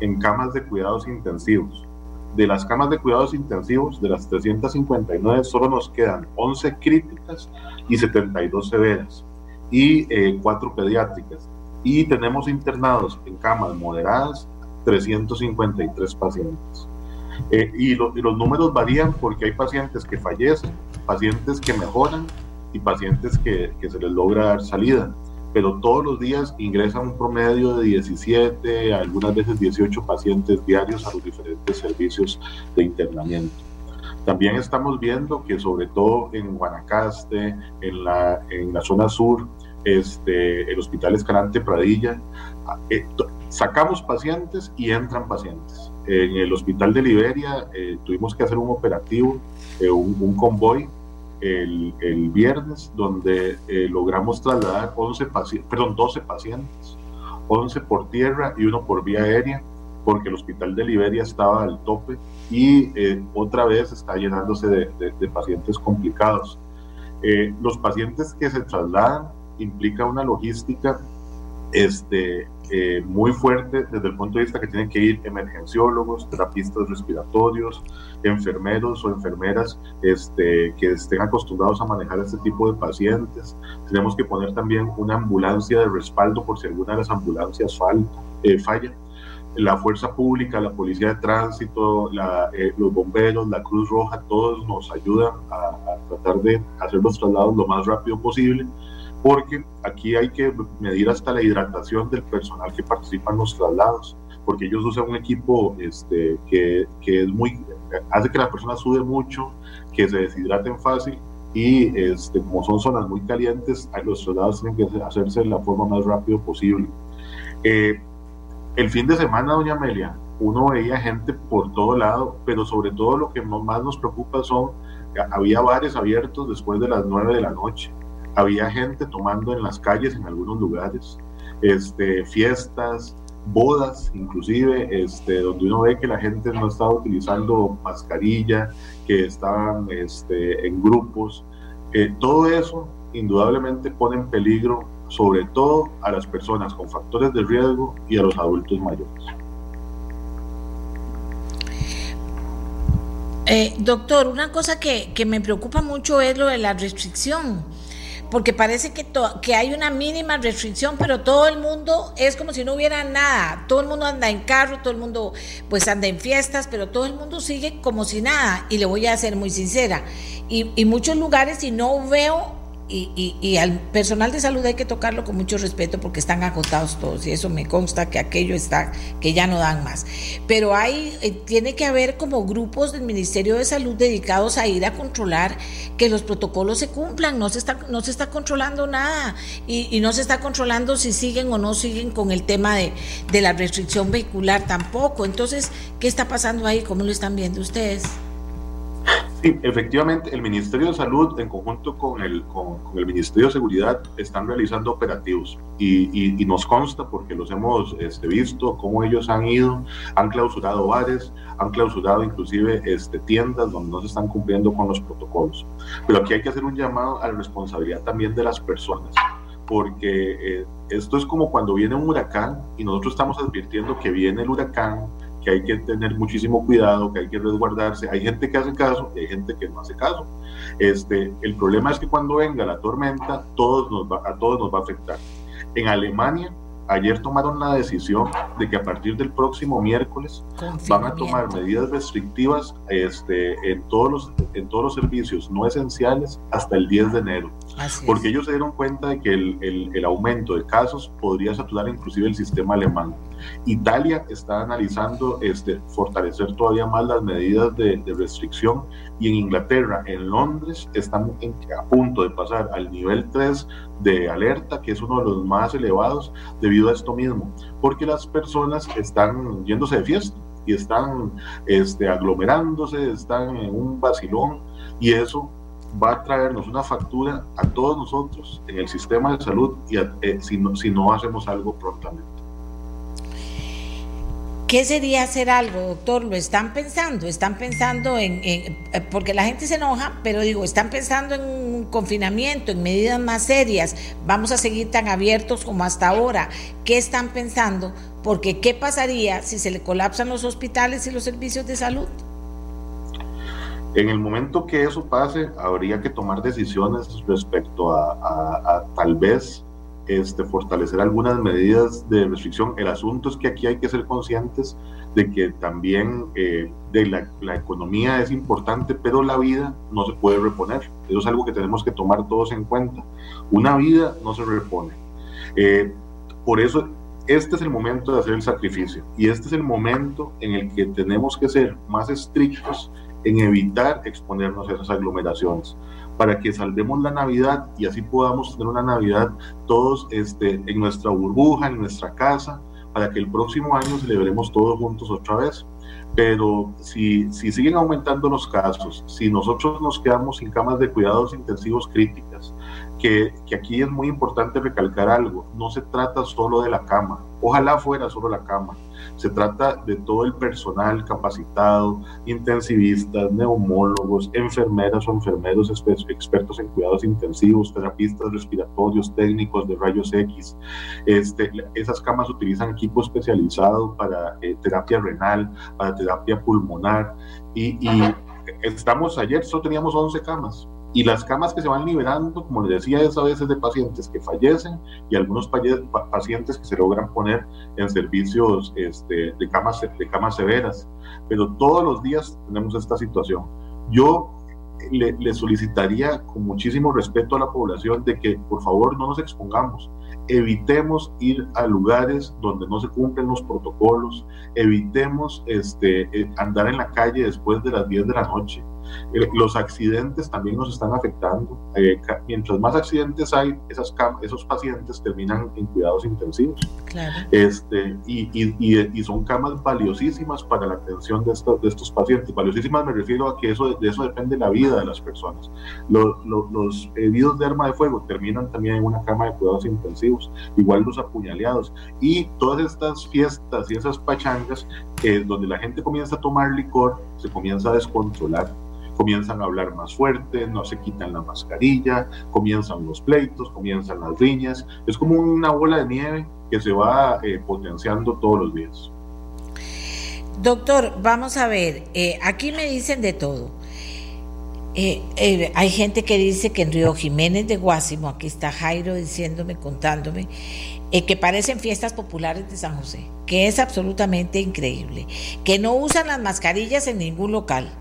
en camas de cuidados intensivos. De las camas de cuidados intensivos, de las 359, solo nos quedan 11 críticas y 72 severas y eh, 4 pediátricas. Y tenemos internados en camas moderadas 353 pacientes. Eh, y, los números varían porque hay pacientes que fallecen, pacientes que mejoran y pacientes que, que se les logra dar salida pero todos los días ingresan un promedio de 17, algunas veces 18 pacientes diarios a los diferentes servicios de internamiento. También estamos viendo que sobre todo en Guanacaste, en la, en la zona sur, este, el Hospital Escalante Pradilla, eh, sacamos pacientes y entran pacientes. En el Hospital de Liberia eh, tuvimos que hacer un operativo, eh, un, un convoy el, el viernes, donde eh, logramos trasladar 11 perdón, 12 pacientes, 11 por tierra y uno por vía aérea, porque el hospital de Liberia estaba al tope y eh, otra vez está llenándose de, de, pacientes complicados. Eh, los pacientes que se trasladan implica una logística este, eh, muy fuerte desde el punto de vista que tienen que ir emergenciólogos, terapistas respiratorios, enfermeros o enfermeras este, que estén acostumbrados a manejar este tipo de pacientes. Tenemos que poner también una ambulancia de respaldo por si alguna de las ambulancias eh, falla. La fuerza pública, la policía de tránsito, eh, los bomberos, la Cruz Roja, todos nos ayudan a, a tratar de hacer los traslados lo más rápido posible porque aquí hay que medir hasta la hidratación del personal que participa en los traslados, porque ellos usan un equipo este, que, que es muy, hace que la persona sude mucho, que se deshidraten fácil y este, como son zonas muy calientes, los traslados tienen que hacerse de la forma más rápido posible. Eh, el fin de semana, doña Amelia, uno veía gente por todo lado, pero sobre todo lo que más nos preocupa son, había bares abiertos después de las 9 de la noche había gente tomando en las calles en algunos lugares, este, fiestas, bodas, inclusive, este, donde uno ve que la gente no estaba utilizando mascarilla, que estaban este, en grupos. Eh, todo eso indudablemente pone en peligro sobre todo a las personas con factores de riesgo y a los adultos mayores. Eh, doctor, una cosa que, que me preocupa mucho es lo de la restricción porque parece que, que hay una mínima restricción, pero todo el mundo es como si no hubiera nada. Todo el mundo anda en carro, todo el mundo pues anda en fiestas, pero todo el mundo sigue como si nada. Y le voy a ser muy sincera. Y, y muchos lugares, si no veo y, al personal de salud hay que tocarlo con mucho respeto porque están agotados todos y eso me consta que aquello está, que ya no dan más. Pero hay, eh, tiene que haber como grupos del Ministerio de Salud dedicados a ir a controlar que los protocolos se cumplan, no se está, no se está controlando nada y, y no se está controlando si siguen o no siguen con el tema de, de la restricción vehicular tampoco. Entonces, ¿qué está pasando ahí? ¿Cómo lo están viendo ustedes? Sí, efectivamente, el Ministerio de Salud, en conjunto con el, con, el Ministerio de Seguridad, están realizando operativos y, y, nos consta, porque los hemos este, visto, cómo ellos han ido, han clausurado bares, han clausurado inclusive este, tiendas donde no se están cumpliendo con los protocolos. Pero aquí hay que hacer un llamado a la responsabilidad también de las personas porque eh, esto es como cuando viene un huracán y nosotros estamos advirtiendo que viene el huracán, que hay que tener muchísimo cuidado, que hay que resguardarse. Hay gente que hace caso y hay gente que no hace caso. Este, el problema es que cuando venga la tormenta, todos nos va, a todos nos va a afectar. En Alemania, ayer tomaron la decisión de que a partir del próximo miércoles van a tomar medidas restrictivas este, en, todos los, en todos los servicios no esenciales hasta el 10 de enero. porque ellos se dieron cuenta de que el, el, el, aumento de casos podría saturar inclusive el sistema alemán. Italia está analizando este, fortalecer todavía más las medidas de, restricción y en Inglaterra, en Londres, están a punto de pasar al nivel 3 de alerta, que es uno de los más elevados debido a esto mismo, porque las personas están yéndose de fiesta y están este, aglomerándose, están en un vacilón y eso va a traernos una factura a todos nosotros en el sistema de salud eh, si no hacemos algo prontamente. ¿Qué sería hacer algo, doctor? ¿Lo están pensando? ¿Están pensando en, eh, porque la gente se enoja, pero digo, están pensando en un confinamiento, en medidas más serias? ¿Vamos a seguir tan abiertos como hasta ahora? ¿Qué están pensando? Porque ¿qué pasaría si se le colapsan los hospitales y los servicios de salud? En el momento que eso pase, habría que tomar decisiones respecto a tal vez este, fortalecer algunas medidas de restricción. El asunto es que aquí hay que ser conscientes de que también eh, de la, economía es importante, pero la vida no se puede reponer. Eso es algo que tenemos que tomar todos en cuenta. Una vida no se repone. Eh, por eso, este es el momento de hacer el sacrificio y este es el momento en el que tenemos que ser más estrictos en evitar exponernos a esas aglomeraciones para que salvemos la Navidad y así podamos tener una Navidad todos este, en nuestra burbuja, en nuestra casa, para que el próximo año celebremos todos juntos otra vez. Pero si, si siguen aumentando los casos, si nosotros nos quedamos sin camas de cuidados intensivos críticas, que, que, aquí es muy importante recalcar algo, no se trata solo de la cama, ojalá fuera solo la cama, se trata de todo el personal capacitado, intensivistas, neumólogos, enfermeras o enfermeros expertos en cuidados intensivos, terapistas respiratorios, técnicos de rayos X. Este, esas camas utilizan equipo especializado para eh, terapia renal, para terapia pulmonar. Y, y estamos ayer, solo teníamos 11 camas y las camas que se van liberando, como les decía, es a veces de pacientes que fallecen y algunos pacientes que se logran poner en servicios este, de, camas, de camas severas. Pero todos los días tenemos esta situación. Yo le, le, solicitaría con muchísimo respeto a la población de que por favor no nos expongamos, evitemos ir a lugares donde no se cumplen los protocolos, evitemos este, eh, andar en la calle después de las 10 de la noche, eh, los accidentes también nos están afectando. Eh, mientras más accidentes hay, esas esos pacientes terminan en cuidados intensivos. Claro. Este, y, y, y, son camas valiosísimas para la atención de, estos, de estos pacientes. Valiosísimas me refiero a que eso, de eso depende la vida de las personas. Los, los, los heridos de arma de fuego terminan también en una cama de cuidados intensivos, igual los apuñaleados. Y todas estas fiestas y esas pachangas, eh, donde la gente comienza a tomar licor, se comienza a descontrolar comienzan a hablar más fuerte, no se quitan la mascarilla, comienzan los pleitos, comienzan las riñas. Es como una bola de nieve que se va eh, potenciando todos los días. Doctor, vamos a ver, eh, aquí me dicen de todo. Eh, hay gente que dice que en Río Jiménez de Guásimo, aquí está Jairo diciéndome, contándome, que parecen fiestas populares de San José, que es absolutamente increíble, que no usan las mascarillas en ningún local,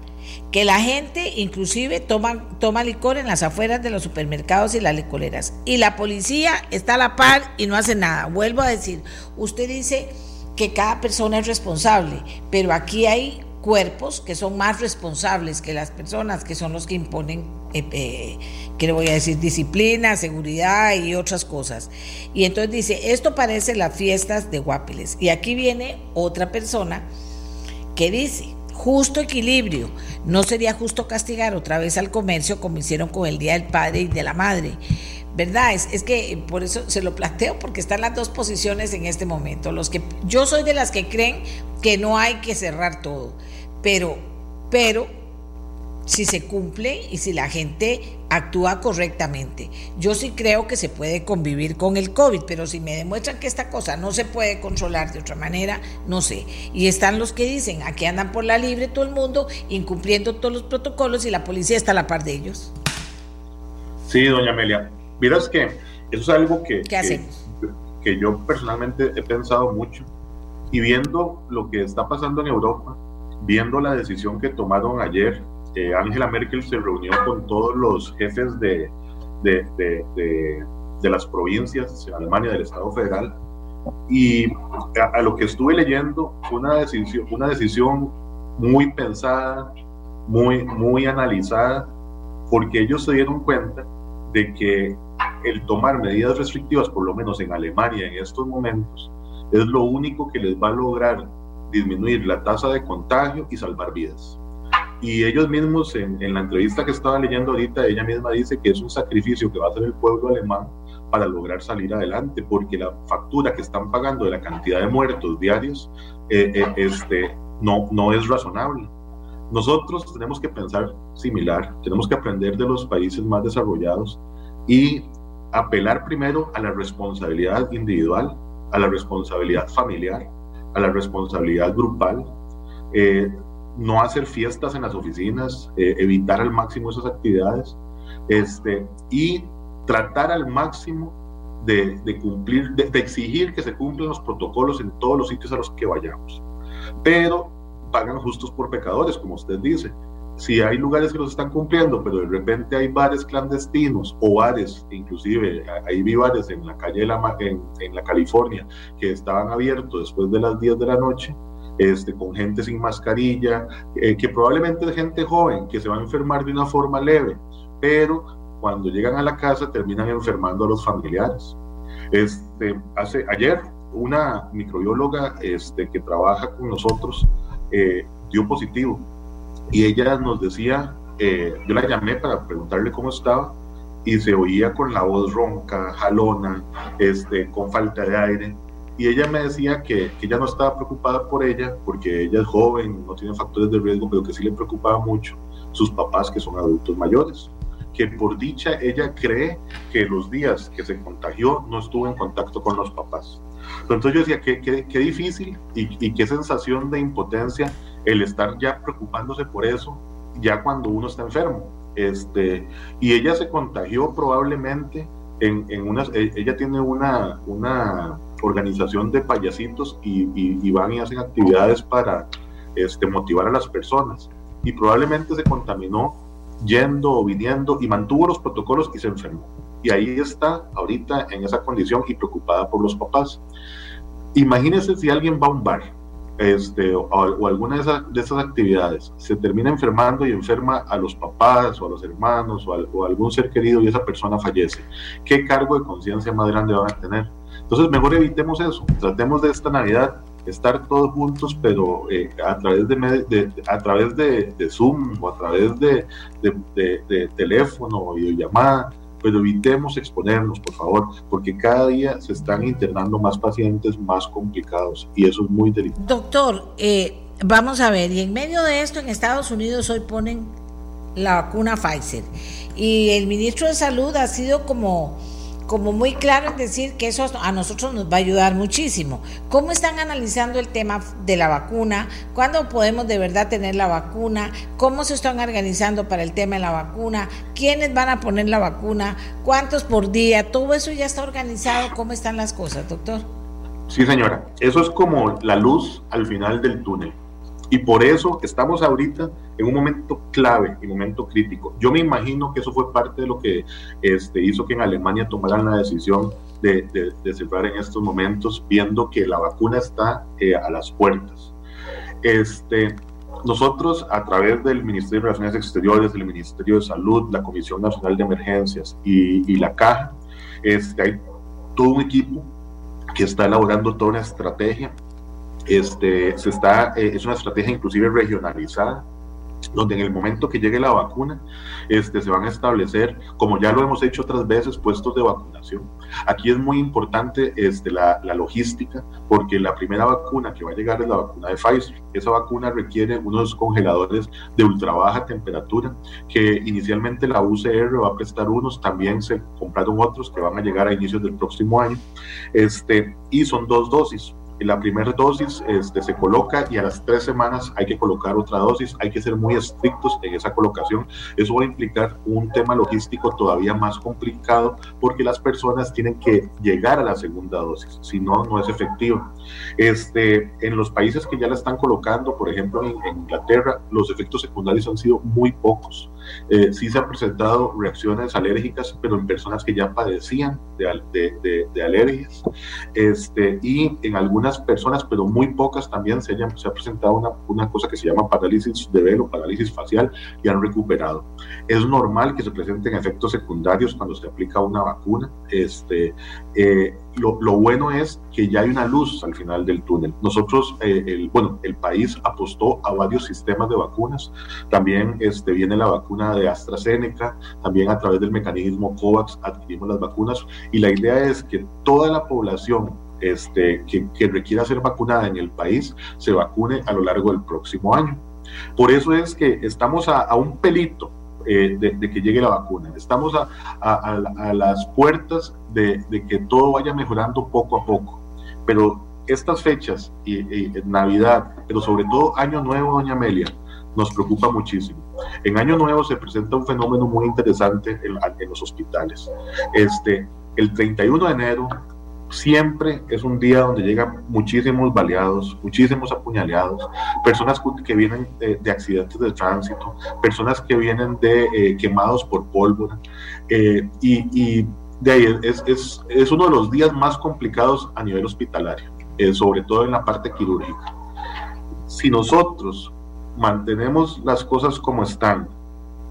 que la gente inclusive toma, toma licor en las afueras de los supermercados y las licoreras. Y la policía está a la par y no hace nada. Vuelvo a decir, usted dice que cada persona es responsable, pero aquí hay cuerpos que son más responsables que las personas, que son los que imponen, eh, eh, que le voy a decir, disciplina, seguridad y otras cosas. Y entonces dice, esto parece las fiestas de Guapiles. Y aquí viene otra persona que dice, justo equilibrio. No sería justo castigar otra vez al comercio como hicieron con el Día del Padre y de la Madre. ¿Verdad? Es, es que por eso se lo planteo, porque están las dos posiciones en este momento. Los que, yo soy de las que creen que no hay que cerrar todo, pero, pero si se cumple y si la gente actúa correctamente. Yo sí creo que se puede convivir con el COVID, pero si me demuestran que esta cosa no se puede controlar de otra manera, no sé. Y están los que dicen, aquí andan por la libre todo el mundo, incumpliendo todos los protocolos y la policía está a la par de ellos. Sí, doña Amelia. Miras que eso es algo que, que, que yo personalmente he pensado mucho y viendo lo que está pasando en Europa, viendo la decisión que tomaron ayer eh, Angela Merkel se reunió con todos los jefes de, de, de, las provincias, de Alemania, del Estado Federal, y a, lo que estuve leyendo una decisión, una decisión muy pensada, muy, muy analizada, porque ellos se dieron cuenta de que el tomar medidas restrictivas, por lo menos en Alemania en estos momentos, es lo único que les va a lograr disminuir la tasa de contagio y salvar vidas y ellos mismos, en, en, la entrevista que estaba leyendo ahorita, ella misma dice que es un sacrificio que va a hacer el pueblo alemán para lograr salir adelante, porque la factura que están pagando de la cantidad de muertos diarios eh, eh, este, no, no es razonable. Nosotros tenemos que pensar similar, tenemos que aprender de los países más desarrollados y apelar primero a la responsabilidad individual, a la responsabilidad familiar, a la responsabilidad grupal, eh, no hacer fiestas en las oficinas, eh, evitar al máximo esas actividades este, y tratar al máximo de, cumplir, de, exigir que se cumplan los protocolos en todos los sitios a los que vayamos. Pero pagan justos por pecadores, como usted dice si hay lugares que los están cumpliendo, pero de repente hay bares clandestinos o bares, inclusive hay vi bares en la calle de la, en, en, la California que estaban abiertos después de las 10 de la noche, este, con gente sin mascarilla, eh, que probablemente es gente joven que se va a enfermar de una forma leve, pero cuando llegan a la casa terminan enfermando a los familiares. Este, hace, ayer una microbióloga este, que trabaja con nosotros eh, dio positivo y ella nos decía, eh, yo la llamé para preguntarle cómo estaba y se oía con la voz ronca, jalona, este, con falta de aire. Y ella me decía que, que ella no estaba preocupada por ella, porque ella es joven, no tiene factores de riesgo, pero que sí le preocupaba mucho sus papás, que son adultos mayores que por dicha ella cree que los días que se contagió no estuvo en contacto con los papás. Entonces yo decía, qué, qué, qué difícil y, y, qué sensación de impotencia el estar ya preocupándose por eso, ya cuando uno está enfermo. Este, y ella se contagió probablemente en, en una, e, ella tiene una, una organización de payasitos y, y, y, van y hacen actividades para este, motivar a las personas. Y probablemente se contaminó yendo o viniendo y mantuvo los protocolos y se enfermó. Y ahí está ahorita en esa condición y preocupada por los papás. Imagínense si alguien va a un bar este, o, alguna de esas, de esas, actividades se termina enfermando y enferma a los papás o a los hermanos o a, algún ser querido y esa persona fallece. ¿Qué cargo de conciencia más grande van a tener? Entonces, mejor evitemos eso. Tratemos de esta Navidad estar todos juntos, pero eh, a través de, a través de, Zoom o a través de, teléfono o videollamada pero evitemos exponernos, por favor, porque cada día se están internando más pacientes más complicados y eso es muy delicado. Doctor, eh, vamos a ver, y en medio de esto en Estados Unidos hoy ponen la vacuna Pfizer y el ministro de Salud ha sido como como muy claro en decir que eso a nosotros nos va a ayudar muchísimo. ¿Cómo están analizando el tema de la vacuna? ¿Cuándo podemos de verdad tener la vacuna? ¿Cómo se están organizando para el tema de la vacuna? ¿Quiénes van a poner la vacuna? ¿Cuántos por día? Todo eso ya está organizado. ¿Cómo están las cosas, doctor? Sí, señora. Eso es como la luz al final del túnel. Y por eso estamos ahorita en un momento clave, un momento crítico. Yo me imagino que eso fue parte de lo que este, hizo que en Alemania tomaran la decisión de, de, cerrar en estos momentos, viendo que la vacuna está eh, a las puertas. Este, nosotros, a través del Ministerio de Relaciones Exteriores, del Ministerio de Salud, la Comisión Nacional de Emergencias y, y la Caja, este, hay todo un equipo que está elaborando toda una estrategia este, se está, eh, es una estrategia inclusive regionalizada, donde en el momento que llegue la vacuna, este, se van a establecer, como ya lo hemos hecho otras veces, puestos de vacunación. Aquí es muy importante este, la, la, logística, porque la primera vacuna que va a llegar es la vacuna de Pfizer. Esa vacuna requiere unos congeladores de ultra baja temperatura, que inicialmente la UCR va a prestar unos, también se compraron otros que van a llegar a inicios del próximo año, este, y son dos dosis la primera dosis este, se coloca y a las tres semanas hay que colocar otra dosis. Hay que ser muy estrictos en esa colocación. Eso va a implicar un tema logístico todavía más complicado porque las personas tienen que llegar a la segunda dosis, si no, no es efectivo. Este, en los países que ya la están colocando, por ejemplo en, en Inglaterra, los efectos secundarios han sido muy pocos. Eh, sí se han presentado reacciones alérgicas, pero en personas que ya padecían de, de, de, alergias. Este, y en algunas personas, pero muy pocas también, se, hayan, se ha presentado una, una cosa que se llama parálisis de velo, parálisis facial, y han recuperado. Es normal que se presenten efectos secundarios cuando se aplica una vacuna. Este, eh, lo, lo, bueno es que ya hay una luz al final del túnel. Nosotros, eh, el, bueno, el país apostó a varios sistemas de vacunas. También este, viene la vacuna de AstraZeneca, también a través del mecanismo COVAX adquirimos las vacunas y la idea es que toda la población este, que, que requiera ser vacunada en el país se vacune a lo largo del próximo año. Por eso es que estamos a, a un pelito eh, de, que llegue la vacuna. Estamos a, a, las puertas de, de, que todo vaya mejorando poco a poco. Pero estas fechas, y, Navidad, pero sobre todo Año Nuevo, doña Amelia, nos preocupa muchísimo. En Año Nuevo se presenta un fenómeno muy interesante en, en los hospitales. Este, el 31 de enero siempre es un día donde llegan muchísimos baleados, muchísimos apuñaleados, personas que vienen de, accidentes de tránsito, personas que vienen de eh, quemados por pólvora. Eh, y, de ahí es, es, es, uno de los días más complicados a nivel hospitalario, eh, sobre todo en la parte quirúrgica. Si nosotros mantenemos las cosas como están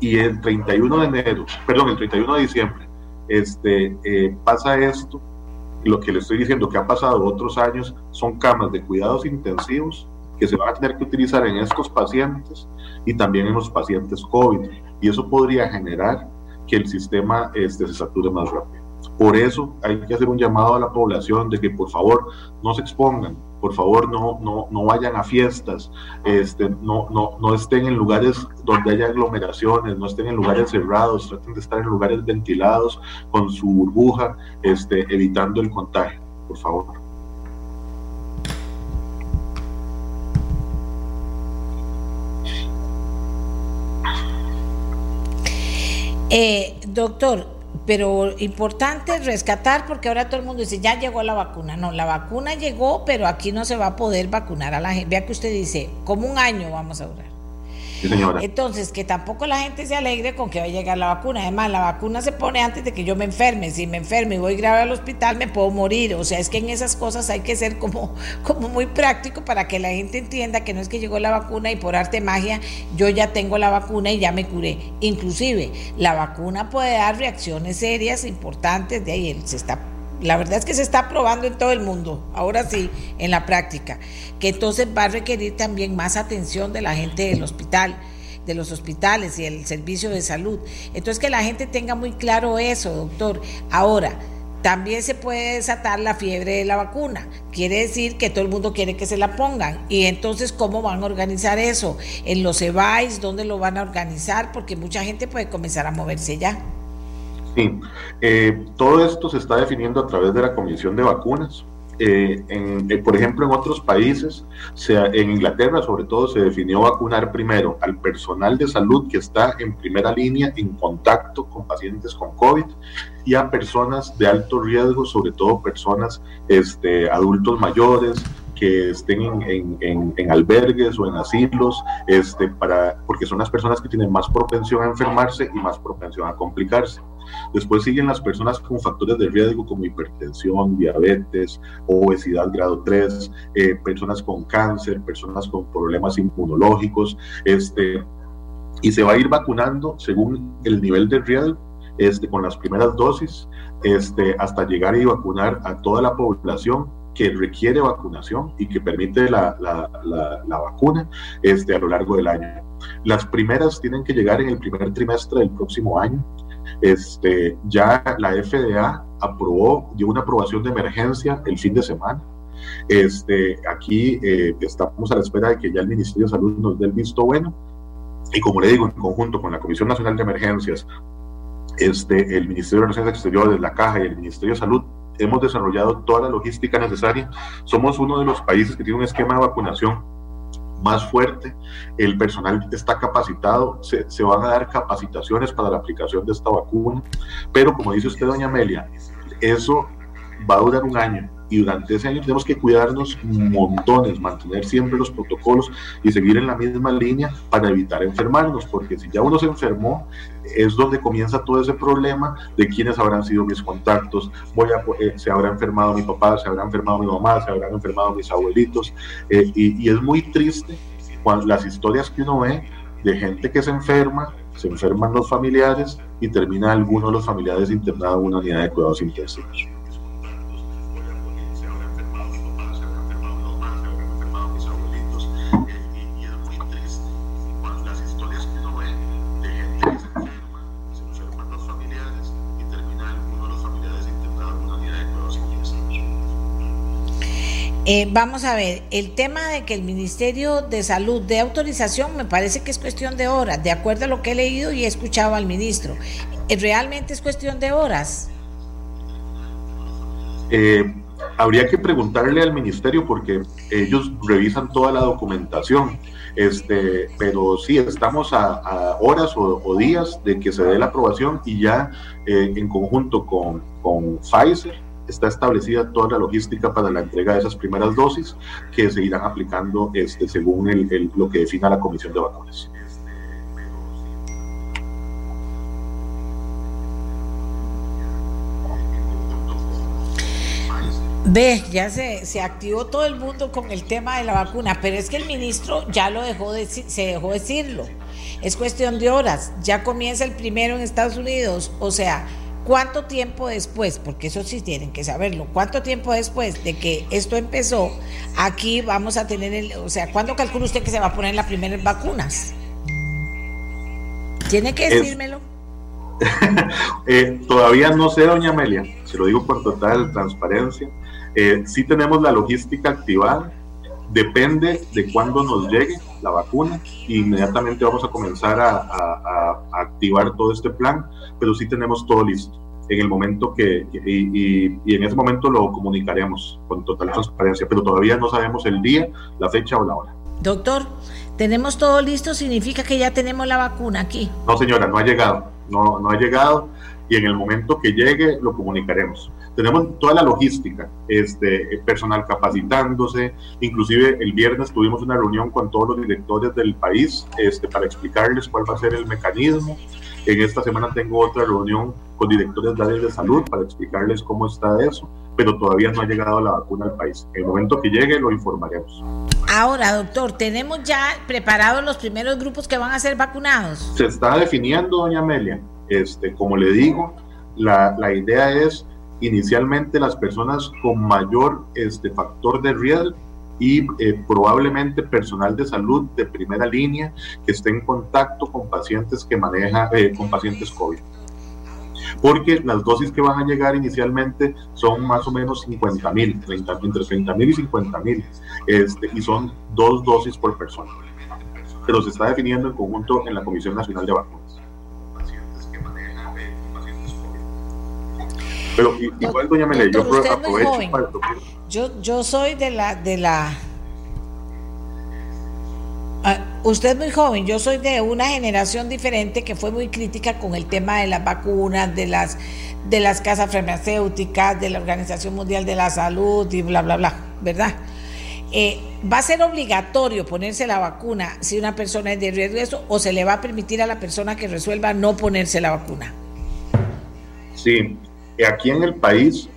y el 31 de enero, perdón, el 31 de diciembre, este, pasa esto, lo que le estoy diciendo que ha pasado otros años son camas de cuidados intensivos que se van a tener que utilizar en estos pacientes y también en los pacientes COVID. Y eso podría generar que el sistema este, se sature más rápido. Por eso hay que hacer un llamado a la población de que por favor no se expongan, por favor no, no, no vayan a fiestas, este, no, no, no estén en lugares donde haya aglomeraciones, no estén en lugares cerrados, traten de estar en lugares ventilados con su burbuja, este, evitando el contagio, por favor. Eh, doctor, pero importante rescatar porque ahora todo el mundo dice, ya llegó la vacuna. No, la vacuna llegó, pero aquí no se va a poder vacunar a la gente. Vea que usted dice, como un año vamos a durar. Entonces, que tampoco la gente se alegre con que va a llegar la vacuna. Además, la vacuna se pone antes de que yo me enferme. Si me enferme y voy grave al hospital, me puedo morir. O sea, es que en esas cosas hay que ser como, como muy práctico para que la gente entienda que no es que llegó la vacuna y por arte magia yo ya tengo la vacuna y ya me curé. Inclusive, la vacuna puede dar reacciones serias, importantes, de ahí se está la verdad es que se está probando en todo el mundo, ahora sí, en la práctica, que entonces va a requerir también más atención de la gente del hospital, de los hospitales y el servicio de salud. Entonces que la gente tenga muy claro eso, doctor. Ahora, también se puede desatar la fiebre de la vacuna. Quiere decir que todo el mundo quiere que se la pongan. Y entonces, ¿cómo van a organizar eso? ¿En los EVAIS? ¿Dónde lo van a organizar? Porque mucha gente puede comenzar a moverse ya. Sí, eh, todo esto se está definiendo a través de la Comisión de Vacunas. Eh, en, eh, por ejemplo, en otros países, sea, en Inglaterra sobre todo, se definió vacunar primero al personal de salud que está en primera línea en contacto con pacientes con COVID y a personas de alto riesgo, sobre todo personas este, adultos mayores, que estén en, albergues o en asilos, este, para, porque son las personas que tienen más propensión a enfermarse y más propensión a complicarse. Después siguen las personas con factores de riesgo como hipertensión, diabetes, obesidad grado 3, eh, personas con cáncer, personas con problemas inmunológicos, este, y se va a ir vacunando según el nivel de riesgo este, con las primeras dosis, este, hasta llegar y vacunar a toda la población que requiere vacunación y que permite la, la, la, vacuna este, a lo largo del año. Las primeras tienen que llegar en el primer trimestre del próximo año. Este, ya la FDA aprobó, dio una aprobación de emergencia el fin de semana. Este, aquí eh, estamos a la espera de que ya el Ministerio de Salud nos dé el visto bueno. Y como le digo, en conjunto con la Comisión Nacional de Emergencias, este, el Ministerio de Relaciones Exteriores, la Caja y el Ministerio de Salud hemos desarrollado toda la logística necesaria. Somos uno de los países que tiene un esquema de vacunación más fuerte, el personal está capacitado, se, van a dar capacitaciones para la aplicación de esta vacuna, pero como dice usted, doña Amelia, eso va a durar un año y durante ese año tenemos que cuidarnos montones, mantener siempre los protocolos y seguir en la misma línea para evitar enfermarnos, porque si ya uno se enfermó, es donde comienza todo ese problema de quiénes habrán sido mis contactos, voy a, eh, se habrá enfermado mi papá, se habrá enfermado mi mamá, se habrán enfermado mis abuelitos, eh, y, y, es muy triste cuando las historias que uno ve de gente que se enferma, se enferman los familiares y termina alguno de los familiares internado en una unidad de cuidados intensivos. Eh, vamos a ver, el tema de que el Ministerio de Salud dé autorización me parece que es cuestión de horas, de acuerdo a lo que he leído y he escuchado al ministro. Eh, ¿Realmente es cuestión de horas? Eh, habría que preguntarle al ministerio porque ellos revisan toda la documentación. Este, pero sí, estamos a, horas o, días de que se dé la aprobación y ya en conjunto con, con Pfizer está establecida toda la logística para la entrega de esas primeras dosis que se irán aplicando este, según el, lo que defina la Comisión de Vacunas. Ve, ya se, se, activó todo el mundo con el tema de la vacuna, pero es que el ministro ya lo dejó de, se dejó decirlo. Es cuestión de horas. Ya comienza el primero en Estados Unidos. O sea, ¿Cuánto tiempo después, porque eso sí tienen que saberlo, cuánto tiempo después de que esto empezó, aquí vamos a tener el, o sea, ¿cuándo calcula usted que se va a poner las primeras vacunas? Tiene que decírmelo. Eh, todavía no sé, doña Amelia, se lo digo con total transparencia. Eh, sí tenemos la logística activada, depende de cuándo nos llegue la vacuna e inmediatamente vamos a comenzar a, activar todo este plan, pero sí tenemos todo listo. En el momento que, y, en ese momento lo comunicaremos con total transparencia, pero todavía no sabemos el día, la fecha o la hora. Doctor, ¿tenemos todo listo? ¿Significa que ya tenemos la vacuna aquí? No, señora, no ha llegado, no, no ha llegado y en el momento que llegue lo comunicaremos. Tenemos toda la logística, este, personal capacitándose, inclusive el viernes tuvimos una reunión con todos los directores del país este, para explicarles cuál va a ser el mecanismo. En esta semana tengo otra reunión con directores de áreas de salud para explicarles cómo está eso, pero todavía no ha llegado la vacuna al país. En el momento que llegue lo informaremos. Ahora, doctor, ¿tenemos ya preparados los primeros grupos que van a ser vacunados? Se está definiendo, doña Amelia. Este, como le digo, la, la idea es inicialmente las personas con mayor este, factor de riesgo y eh, probablemente personal de salud de primera línea que esté en contacto con pacientes que maneja, eh, con pacientes COVID. Porque las dosis que van a llegar inicialmente son más o menos 50 mil, entre 30 mil y 50 mil, este, y son dos dosis por persona. Pero se está definiendo en conjunto en la Comisión Nacional de Vacunas. Pero igual, doña Mele, yo aprovecho para yo, yo soy de la, de la ah, usted es muy joven, yo soy de una generación diferente que fue muy crítica con el tema de las vacunas, de las, de las casas farmacéuticas, de la Organización Mundial de la Salud y bla, bla, bla, ¿verdad? Eh, ¿Va a ser obligatorio ponerse la vacuna si una persona es de riesgo o se le va a permitir a la persona que resuelva no ponerse la vacuna? Sí, aquí en el país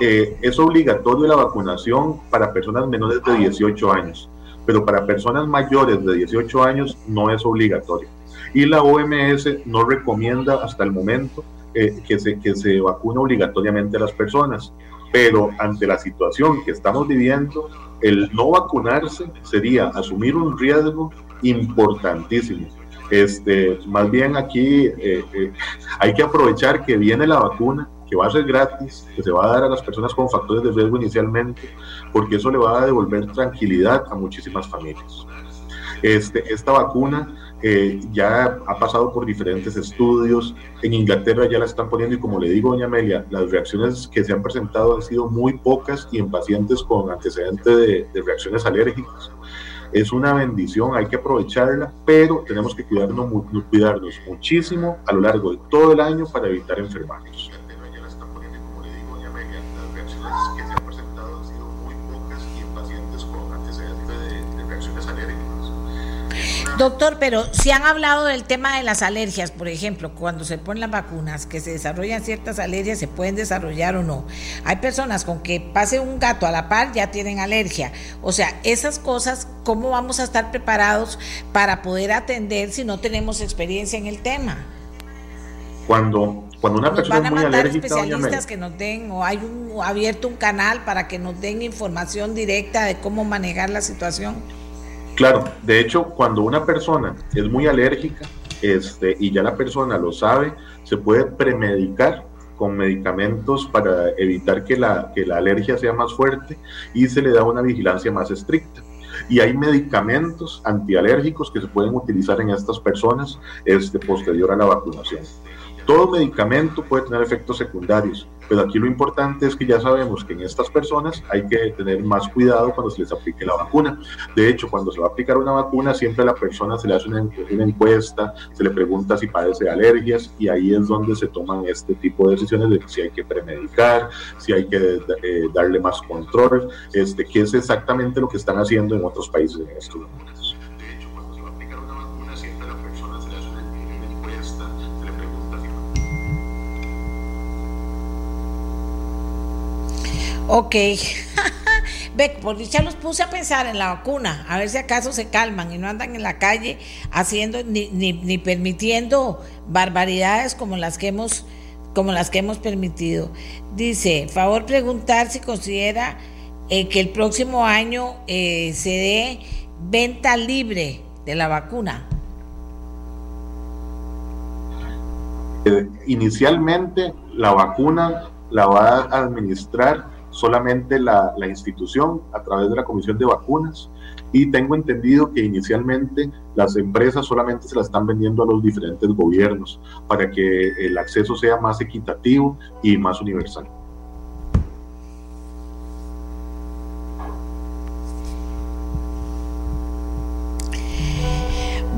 eh, es obligatorio la vacunación para personas menores de 18 años, pero para personas mayores de 18 años no es obligatorio. Y la OMS no recomienda hasta el momento eh, que, se, que se vacune obligatoriamente a las personas, pero ante la situación que estamos viviendo, el no vacunarse sería asumir un riesgo importantísimo. Este, más bien aquí eh, hay que aprovechar que viene la vacuna que va a ser gratis, que se va a dar a las personas con factores de riesgo inicialmente, porque eso le va a devolver tranquilidad a muchísimas familias. Este, esta vacuna eh, ya ha pasado por diferentes estudios, en Inglaterra ya la están poniendo y como le digo, doña Amelia, las reacciones que se han presentado han sido muy pocas y en pacientes con antecedentes de, de reacciones alérgicas es una bendición, hay que aprovecharla, pero tenemos que cuidarnos, cuidarnos muchísimo a lo largo de todo el año para evitar enfermarnos. Doctor, pero si han hablado del tema de las alergias, por ejemplo, cuando se ponen las vacunas, que se desarrollan ciertas alergias, se pueden desarrollar o no. Hay personas con que pase un gato a la par ya tienen alergia. O sea, esas cosas, ¿cómo vamos a estar preparados para poder atender si no tenemos experiencia en el tema? Cuando, cuando una persona van a mandar especialistas que nos den, o hay un, abierto un canal para que nos den información directa de cómo manejar la situación. Claro, de hecho, cuando una persona es muy alérgica este, y ya la persona lo sabe, se puede premedicar con medicamentos para evitar que la, que la alergia sea más fuerte y se le da una vigilancia más estricta y hay medicamentos antialérgicos que se pueden utilizar en estas personas este, posterior a la vacunación. Todo medicamento puede tener efectos secundarios, pero aquí lo importante es que ya sabemos que en estas personas hay que tener más cuidado cuando se les aplique la vacuna. De hecho, cuando se va a aplicar una vacuna, siempre a la persona se le hace una, encuesta, se le pregunta si padece alergias y ahí es donde se toman este tipo de decisiones de si hay que premedicar, si hay que eh, darle más control, este, que es exactamente lo que están haciendo en otros países en estos momentos. Ok. Ve, por dicha los puse a pensar en la vacuna, a ver si acaso se calman y no andan en la calle haciendo ni, ni, permitiendo barbaridades como las que hemos como las que hemos permitido. Dice, favor preguntar si considera eh, que el próximo año eh, se dé venta libre de la vacuna. Eh, inicialmente la vacuna la va a administrar solamente la, institución a través de la Comisión de Vacunas y tengo entendido que inicialmente las empresas solamente se la están vendiendo a los diferentes gobiernos para que el acceso sea más equitativo y más universal.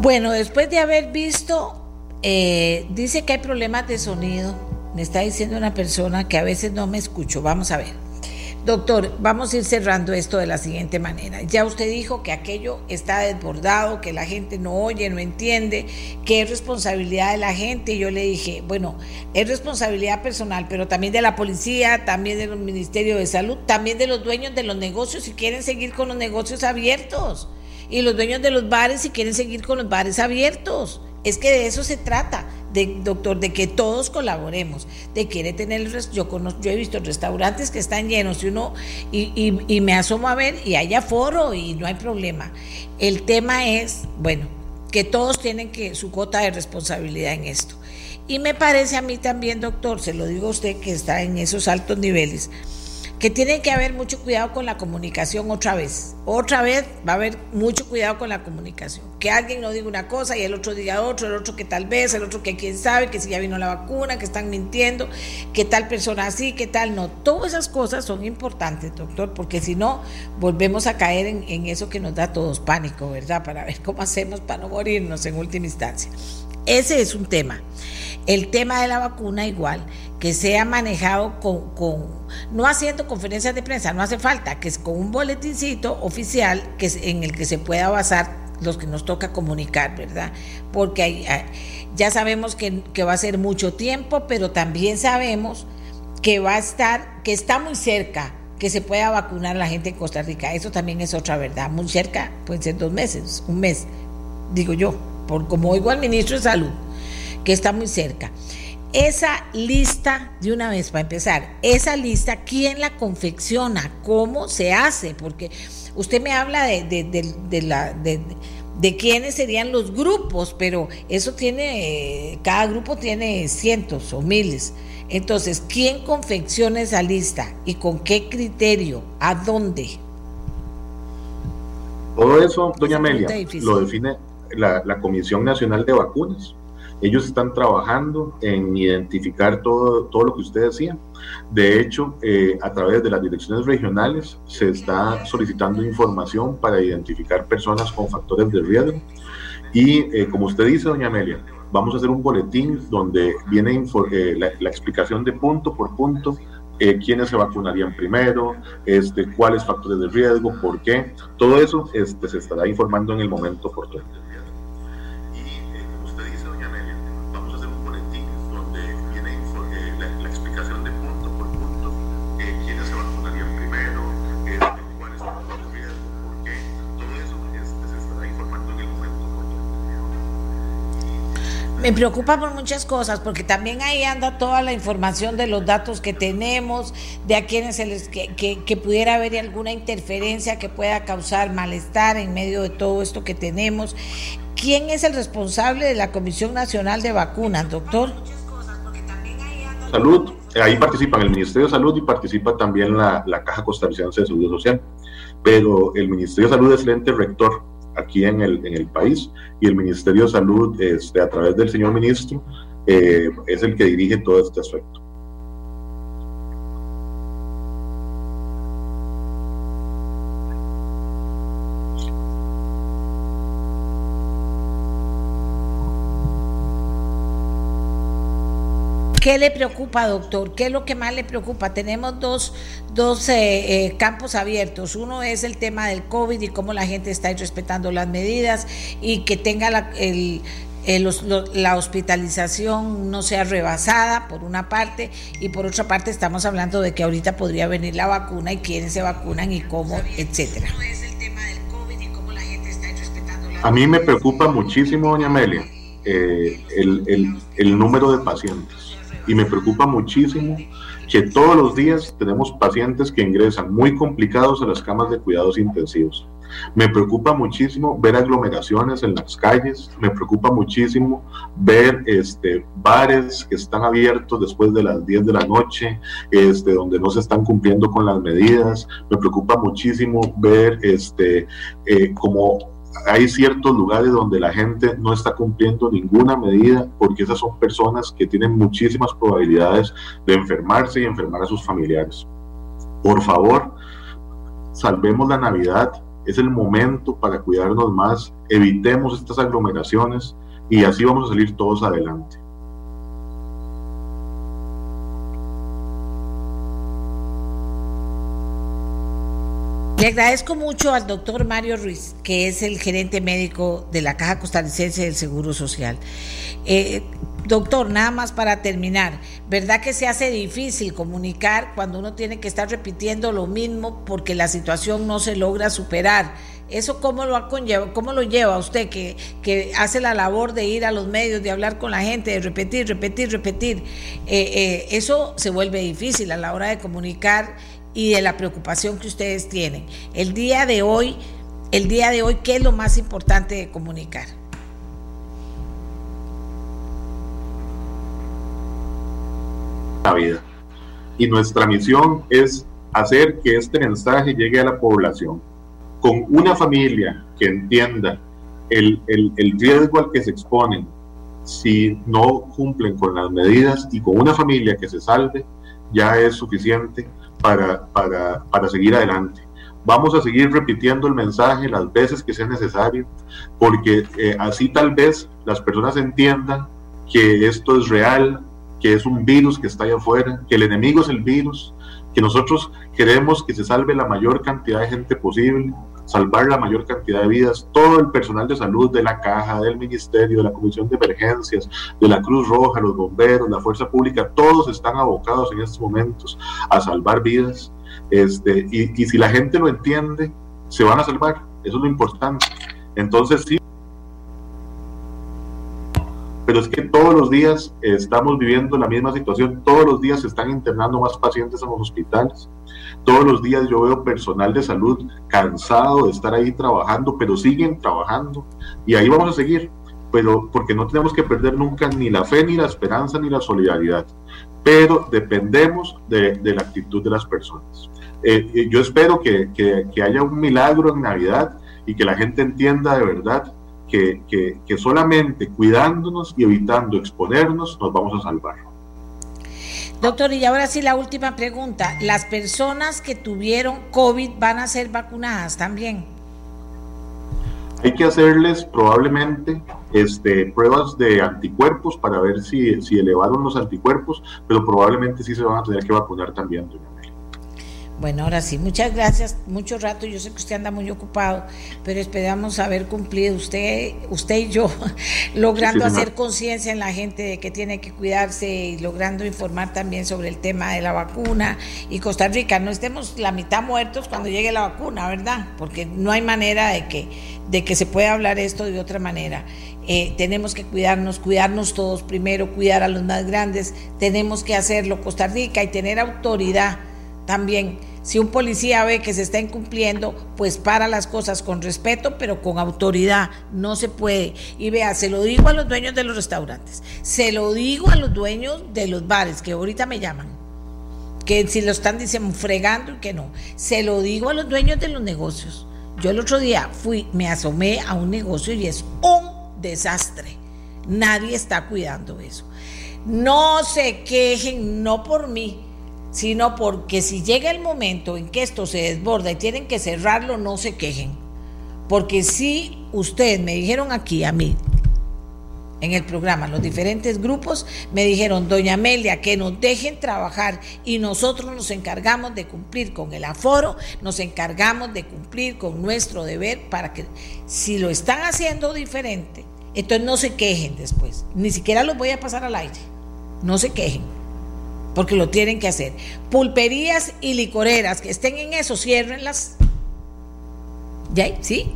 Bueno, después de haber visto, eh, dice que hay problemas de sonido. Me está diciendo una persona que a veces no me escucho. Vamos a ver. Doctor, vamos a ir cerrando esto de la siguiente manera. Ya usted dijo que aquello está desbordado, que la gente no oye, no entiende, que es responsabilidad de la gente. yo le dije, bueno, es responsabilidad personal, pero también de la policía, también del Ministerio de Salud, también de los dueños de los negocios si quieren seguir con los negocios abiertos. Y los dueños de los bares si quieren seguir con los bares abiertos. Es que de eso se trata, doctor, de que todos colaboremos, de quiere tener, yo, conozco, yo he visto restaurantes que están llenos y uno, y, y, me asomo a ver y hay aforo y no hay problema. El tema es, bueno, que todos tienen que su cuota de responsabilidad en esto. Y me parece a mí también, doctor, se lo digo a usted que está en esos altos niveles, que tiene que haber mucho cuidado con la comunicación otra vez. Otra vez va a haber mucho cuidado con la comunicación. Que alguien no diga una cosa y el otro diga otro, el otro que tal vez, el otro que quién sabe, que si ya vino la vacuna, que están mintiendo, que tal persona así, que tal no. Todas esas cosas son importantes, doctor, porque si no, volvemos a caer en, en eso que nos da a todos pánico, ¿verdad? Para ver cómo hacemos para no morirnos en última instancia. Ese es un tema. El tema de la vacuna igual, que sea manejado con, no haciendo conferencias de prensa, no hace falta, que es con un boletincito oficial que en el que se pueda basar los que nos toca comunicar, ¿verdad? Porque ya sabemos que, va a ser mucho tiempo, pero también sabemos que va a estar, que está muy cerca que se pueda vacunar la gente en Costa Rica. Eso también es otra verdad. Muy cerca, pueden ser dos meses, un mes, digo yo, por como oigo al ministro de Salud que está muy cerca. Esa lista, de una vez para empezar, esa lista, ¿quién la confecciona? ¿Cómo se hace? Porque usted me habla de, de, la... De, quiénes serían los grupos, pero eso tiene, cada grupo tiene cientos o miles. Entonces, ¿quién confecciona esa lista y con qué criterio? ¿A dónde? Todo eso, doña Amelia, lo define la, la Comisión Nacional de Vacunas. Ellos están trabajando en identificar todo, todo lo que usted decía. De hecho, eh, a través de las direcciones regionales se está solicitando información para identificar personas con factores de riesgo. Y eh, como usted dice, doña Amelia, vamos a hacer un boletín donde viene eh, la, explicación de punto por punto quiénes se vacunarían primero, este, cuáles factores de riesgo, por qué. Todo eso este, se estará informando en el momento oportuno. Me preocupa por muchas cosas, porque también ahí anda toda la información de los datos que tenemos, de a quienes se les, que, pudiera haber alguna interferencia que pueda causar malestar en medio de todo esto que tenemos. ¿Quién es el responsable de la Comisión Nacional de Vacunas, doctor? Salud. ahí participan el Ministerio de Salud y participa también la, la Caja Costarricense de Seguro Social. Pero el Ministerio de Salud es el ente rector aquí en el, en el país y el Ministerio de Salud, este, a través del señor ministro, eh, es el que dirige todo este aspecto. ¿Qué le preocupa, doctor? ¿Qué es lo que más le preocupa? Tenemos dos, dos eh, eh, campos abiertos. Uno es el tema del COVID y cómo la gente está respetando las medidas y que tenga la, el, la hospitalización no sea rebasada, por una parte, y por otra parte estamos hablando de que ahorita podría venir la vacuna y quiénes se vacunan y cómo, etcétera. A mí me preocupa muchísimo, doña Amelia, eh, el, el, el número de pacientes y me preocupa muchísimo que todos los días tenemos pacientes que ingresan muy complicados a las camas de cuidados intensivos. Me preocupa muchísimo ver aglomeraciones en las calles, me preocupa muchísimo ver este, bares que están abiertos después de las 10 de la noche, este, donde no se están cumpliendo con las medidas, me preocupa muchísimo ver este, eh, como hay ciertos lugares donde la gente no está cumpliendo ninguna medida porque esas son personas que tienen muchísimas probabilidades de enfermarse y enfermar a sus familiares. Por favor, salvemos la Navidad, es el momento para cuidarnos más, evitemos estas aglomeraciones y así vamos a salir todos adelante. Le agradezco mucho al doctor Mario Ruiz, que es el gerente médico de la Caja Costarricense del Seguro Social. Eh, doctor, nada más para terminar, ¿verdad que se hace difícil comunicar cuando uno tiene que estar repitiendo lo mismo porque la situación no se logra superar? ¿Eso cómo lo, cómo lo lleva usted que, que, hace la labor de ir a los medios, de hablar con la gente, de repetir, repetir, repetir? Eh, eh, eso se vuelve difícil a la hora de comunicar y de la preocupación que ustedes tienen. El día de hoy, el día de hoy, ¿qué es lo más importante de comunicar? La vida. Y nuestra misión es hacer que este mensaje llegue a la población con una familia que entienda el, el, el riesgo al que se exponen si no cumplen con las medidas y con una familia que se salve, ya es suficiente para, para, para seguir adelante. Vamos a seguir repitiendo el mensaje las veces que sea necesario, porque eh, así tal vez las personas entiendan que esto es real, que es un virus que está allá afuera, que el enemigo es el virus, que nosotros queremos que se salve la mayor cantidad de gente posible, salvar la mayor cantidad de vidas. Todo el personal de salud de la caja, del ministerio, de la comisión de emergencias, de la Cruz Roja, los bomberos, la fuerza pública, todos están abocados en estos momentos a salvar vidas. Este, y, y si la gente lo entiende, se van a salvar. Eso es lo importante. Entonces sí, pero es que todos los días estamos viviendo la misma situación, todos los días se están internando más pacientes en los hospitales, todos los días yo veo personal de salud cansado de estar ahí trabajando, pero siguen trabajando y ahí vamos a seguir, pero porque no tenemos que perder nunca ni la fe, ni la esperanza, ni la solidaridad, pero dependemos de, la actitud de las personas. Eh, eh, yo espero que, que haya un milagro en Navidad y que la gente entienda de verdad que, solamente cuidándonos y evitando exponernos nos vamos a salvar. Doctor, y ahora sí la última pregunta. ¿Las personas que tuvieron COVID van a ser vacunadas también? Hay que hacerles probablemente este, pruebas de anticuerpos para ver si, si elevaron los anticuerpos, pero probablemente sí se van a tener que vacunar también, bueno, ahora sí, muchas gracias. Mucho rato, yo sé que usted anda muy ocupado, pero esperamos haber cumplido usted, usted y yo, logrando hacer conciencia en la gente de que tiene que cuidarse y logrando informar también sobre el tema de la vacuna. Y Costa Rica, no estemos la mitad muertos cuando llegue la vacuna, ¿verdad? Porque no hay manera de que, de que se pueda hablar esto de otra manera. Eh, tenemos que cuidarnos, cuidarnos todos primero, cuidar a los más grandes, tenemos que hacerlo Costa Rica y tener autoridad también, si un policía ve que se está incumpliendo, pues para las cosas con respeto, pero con autoridad. No se puede. Y vea, se lo digo a los dueños de los restaurantes, se lo digo a los dueños de los bares, que ahorita me llaman que si lo están diciendo fregando y que no. Se lo digo a los dueños de los negocios. Yo el otro día fui, me asomé a un negocio y es un desastre. Nadie está cuidando eso. No se quejen, no por mí, sino porque si llega el momento en que esto se desborda y tienen que cerrarlo, no se quejen. Porque si ustedes me dijeron aquí a mí, en el programa, los diferentes grupos me dijeron, doña Amelia, que nos dejen trabajar y nosotros nos encargamos de cumplir con el aforo, nos encargamos de cumplir con nuestro deber para que si lo están haciendo diferente, entonces no se quejen después, ni siquiera los voy a pasar al aire, no se quejen, porque lo tienen que hacer. Pulperías y licoreras que estén en eso, ciérrenlas. ¿Ya? ¿Sí?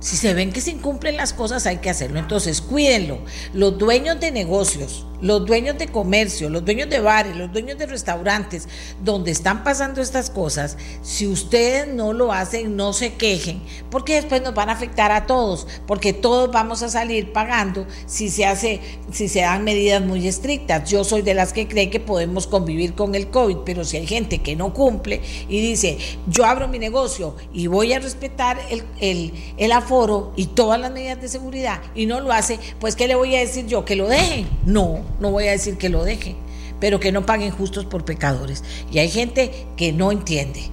Si se ven que se incumplen las cosas, hay que hacerlo. Entonces, cuídenlo. Los dueños de negocios, los dueños de comercio, los dueños de bares, los dueños de restaurantes, donde están pasando estas cosas, si ustedes no lo hacen, no se quejen, porque después nos van a afectar a todos, porque todos vamos a salir pagando si se hace, si se dan medidas muy estrictas. Yo soy de las que cree que podemos convivir con el COVID, pero si hay gente que no cumple y dice, yo abro mi negocio y voy a respetar el, el, el aforo, y todas las medidas de seguridad y no lo hace, pues ¿qué le voy a decir yo? ¿Que lo dejen? No, no voy a decir que lo dejen, pero que no paguen justos por pecadores. Y hay gente que no entiende.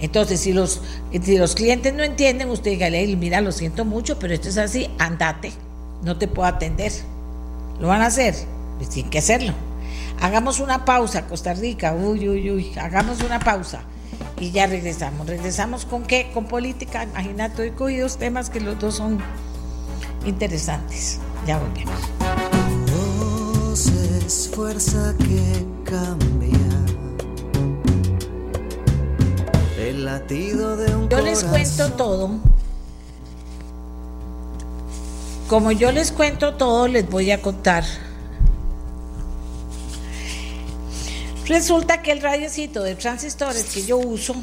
Entonces, si los, si los clientes no entienden, usted dígale, mira, lo siento mucho, pero esto es así, andate, no te puedo atender. ¿Lo van a hacer? Pues tienen que hacerlo. Hagamos una pausa, Costa Rica, uy, uy, uy, hagamos una pausa y ya regresamos. ¿Regresamos con qué? Con política. Imagínate, hoy cogí dos temas que los dos son interesantes. Ya volvemos. Es fuerza que cambia. El latido de un Yo les cuento todo. Como yo les cuento todo, les voy a contar Resulta que el radiocito de transistores que yo uso,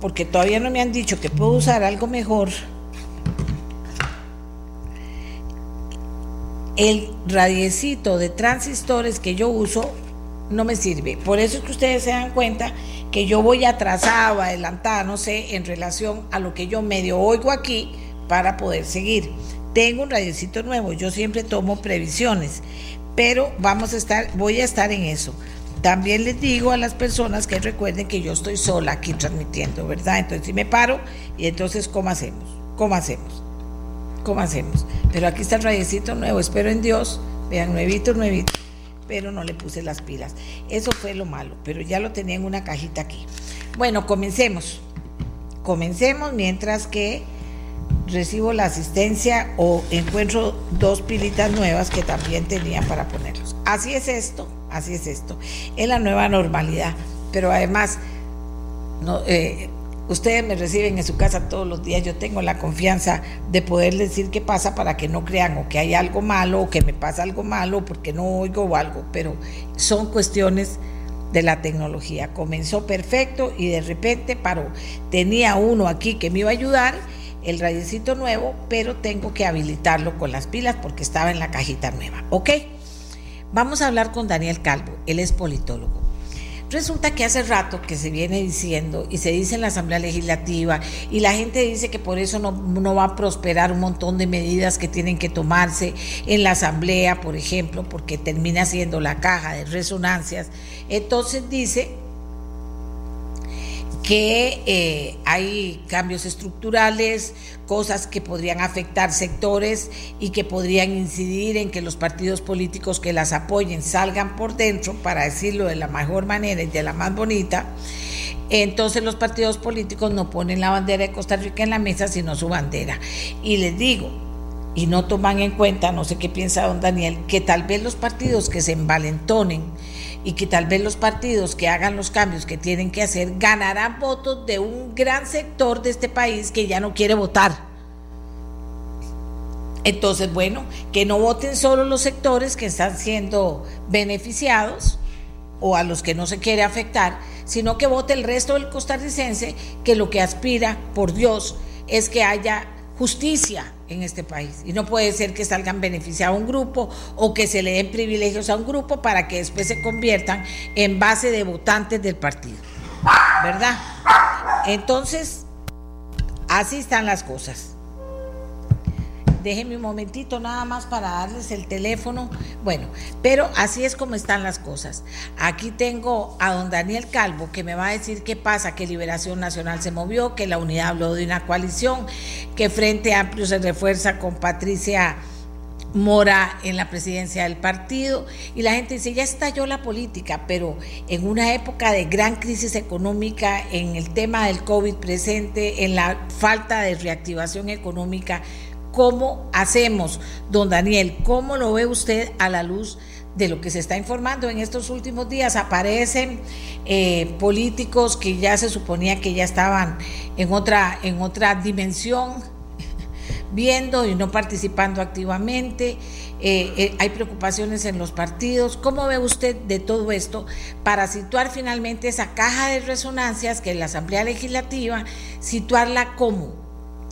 porque todavía no me han dicho que puedo usar algo mejor, el radiecito de transistores que yo uso no me sirve. Por eso es que ustedes se dan cuenta que yo voy atrasado, adelantada, no sé, en relación a lo que yo medio oigo aquí para poder seguir. Tengo un radiocito nuevo, yo siempre tomo previsiones, pero vamos a estar, voy a estar en eso. También les digo a las personas que recuerden que yo estoy sola aquí transmitiendo, ¿verdad? Entonces si me paro y entonces ¿cómo hacemos? ¿Cómo hacemos? ¿Cómo hacemos? Pero aquí está el rayecito nuevo, espero en Dios, vean, nuevito, nuevito, pero no le puse las pilas. Eso fue lo malo, pero ya lo tenía en una cajita aquí. Bueno, comencemos. Comencemos mientras que recibo la asistencia o encuentro dos pilitas nuevas que también tenía para ponerlos. Así es esto así es esto. Es la nueva normalidad, pero además, no, eh, ustedes me reciben en su casa todos los días, yo tengo la confianza de poder decir qué pasa para que no crean o que hay algo malo o que me pasa algo malo porque no oigo o algo, pero son cuestiones de la tecnología. Comenzó perfecto y de repente paró. Tenía uno aquí que me iba a ayudar, el radiocito nuevo, pero tengo que habilitarlo con las pilas porque estaba en la cajita nueva. ¿Ok? Vamos a hablar con Daniel Calvo, él es politólogo. Resulta que hace rato que se viene diciendo y se dice en la Asamblea Legislativa y la gente dice que por eso no, va a prosperar un montón de medidas que tienen que tomarse en la Asamblea, por ejemplo, porque termina siendo la caja de resonancias. Entonces dice que eh, hay cambios estructurales, cosas que podrían afectar sectores y que podrían incidir en que los partidos políticos que las apoyen salgan por dentro, para decirlo de la mejor manera y de la más bonita. Entonces los partidos políticos no ponen la bandera de Costa Rica en la mesa, sino su bandera. Y les digo, y no toman en cuenta, no sé qué piensa don Daniel, que tal vez los partidos que se envalentonen, y que tal vez los partidos que hagan los cambios que tienen que hacer ganarán votos de un gran sector de este país que ya no quiere votar. Entonces, bueno, que no voten solo los sectores que están siendo beneficiados o a los que no se quiere afectar, sino que vote el resto del costarricense que lo que aspira, por Dios, es que haya justicia en este país. Y no puede ser que salgan beneficiados a un grupo o que se le den privilegios a un grupo para que después se conviertan en base de votantes del partido. ¿Verdad? Entonces, así están las cosas. Déjenme un momentito nada más para darles el teléfono. Bueno, pero así es como están las cosas. Aquí tengo a don Daniel Calvo que me va a decir qué pasa, que Liberación Nacional se movió, que la unidad habló de una coalición, que Frente Amplio se refuerza con Patricia. Mora en la presidencia del partido y la gente dice, ya estalló la política, pero en una época de gran crisis económica, en el tema del COVID presente, en la falta de reactivación económica, ¿Cómo hacemos, don Daniel? ¿Cómo lo ve usted a la luz de lo que se está informando en estos últimos días? Aparecen eh, políticos que ya se suponía que ya estaban en otra, en otra dimensión, viendo y no participando activamente. Eh, eh, hay preocupaciones en los partidos. ¿Cómo ve usted de todo esto para situar finalmente esa caja de resonancias que es la Asamblea Legislativa, situarla como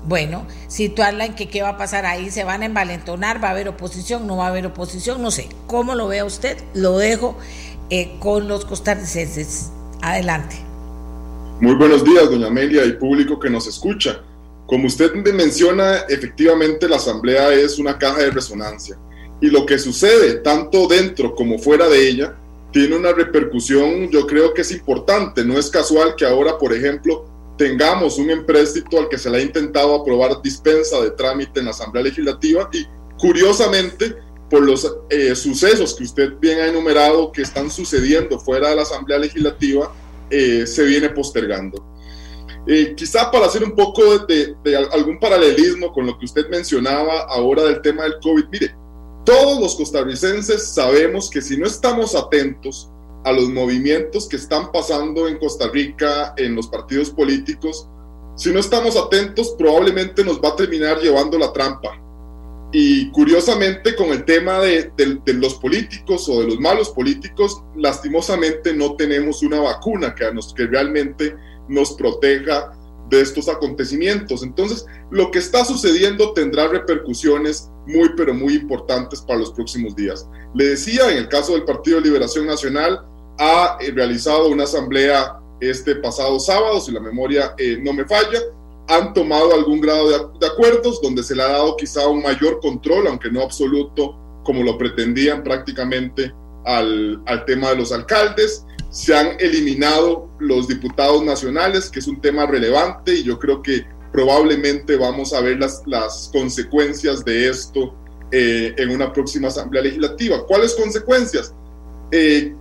bueno, situarla en que qué va a pasar ahí, se van a envalentonar, va a haber oposición, no va a haber oposición, no sé. ¿Cómo lo vea usted? Lo dejo eh, con los costarricenses. Adelante. Muy buenos días, doña Amelia y público que nos escucha. Como usted menciona, efectivamente la Asamblea es una caja de resonancia y lo que sucede tanto dentro como fuera de ella tiene una repercusión, yo creo que es importante. No es casual que ahora, por ejemplo, tengamos un empréstito al que se le ha intentado aprobar dispensa de trámite en la Asamblea Legislativa y curiosamente por los eh, sucesos que usted bien ha enumerado que están sucediendo fuera de la Asamblea Legislativa, eh, se viene postergando. Eh, quizá para hacer un poco de, de, algún paralelismo con lo que usted mencionaba ahora del tema del COVID, mire, todos los costarricenses sabemos que si no estamos atentos, a los movimientos que están pasando en Costa Rica, en los partidos políticos, si no estamos atentos, probablemente nos va a terminar llevando la trampa. Y curiosamente, con el tema de, los políticos o de los malos políticos, lastimosamente no tenemos una vacuna que, nos, que realmente nos proteja de estos acontecimientos. Entonces, lo que está sucediendo tendrá repercusiones muy, pero muy importantes para los próximos días. Le decía, en el caso del Partido Liberación Nacional, ha eh, realizado una asamblea este pasado sábado, si la memoria eh, no me falla, han tomado algún grado de, acuerdos donde se le ha dado quizá un mayor control, aunque no absoluto, como lo pretendían prácticamente al, al, tema de los alcaldes. Se han eliminado los diputados nacionales, que es un tema relevante y yo creo que probablemente vamos a ver las, las consecuencias de esto eh, en una próxima asamblea legislativa. ¿Cuáles consecuencias? Eh,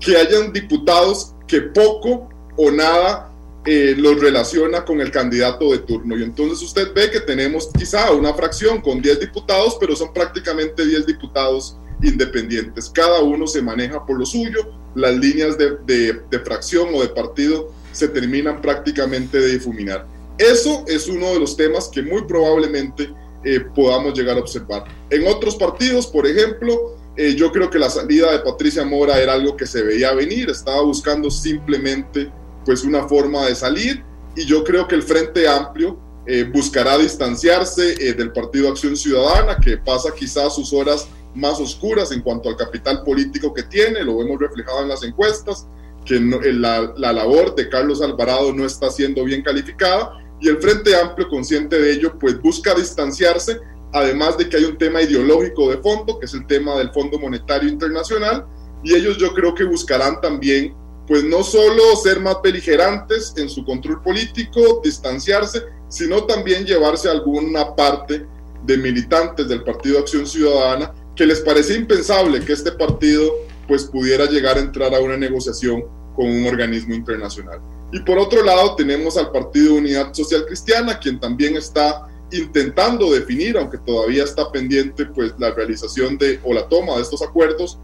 que hayan diputados que poco o nada eh, los relaciona con el candidato de turno. Y entonces usted ve que tenemos quizá una fracción con 10 diputados, pero son prácticamente 10 diputados independientes. Cada uno se maneja por lo suyo, las líneas de, fracción o de partido se terminan prácticamente de difuminar. Eso es uno de los temas que muy probablemente eh, podamos llegar a observar. En otros partidos, por ejemplo, eh, yo creo que la salida de Patricia Mora era algo que se veía venir, estaba buscando simplemente pues una forma de salir y yo creo que el Frente Amplio eh, buscará distanciarse eh, del Partido Acción Ciudadana, que pasa quizás sus horas más oscuras en cuanto al capital político que tiene, lo vemos reflejado en las encuestas, que la, la labor de Carlos Alvarado no está siendo bien calificada y el Frente Amplio, consciente de ello, pues busca distanciarse además de que hay un tema ideológico de fondo, que es el tema del Fondo Monetario Internacional, y ellos yo creo que buscarán también, pues no solo ser más beligerantes en su control político, distanciarse, sino también llevarse alguna parte de militantes del Partido Acción Ciudadana que les parecía impensable que este partido pues pudiera llegar a entrar a una negociación con un organismo internacional. Y por otro lado tenemos al Partido Unidad Social Cristiana, quien también está intentando definir, aunque todavía está pendiente pues la realización de o la toma de estos acuerdos,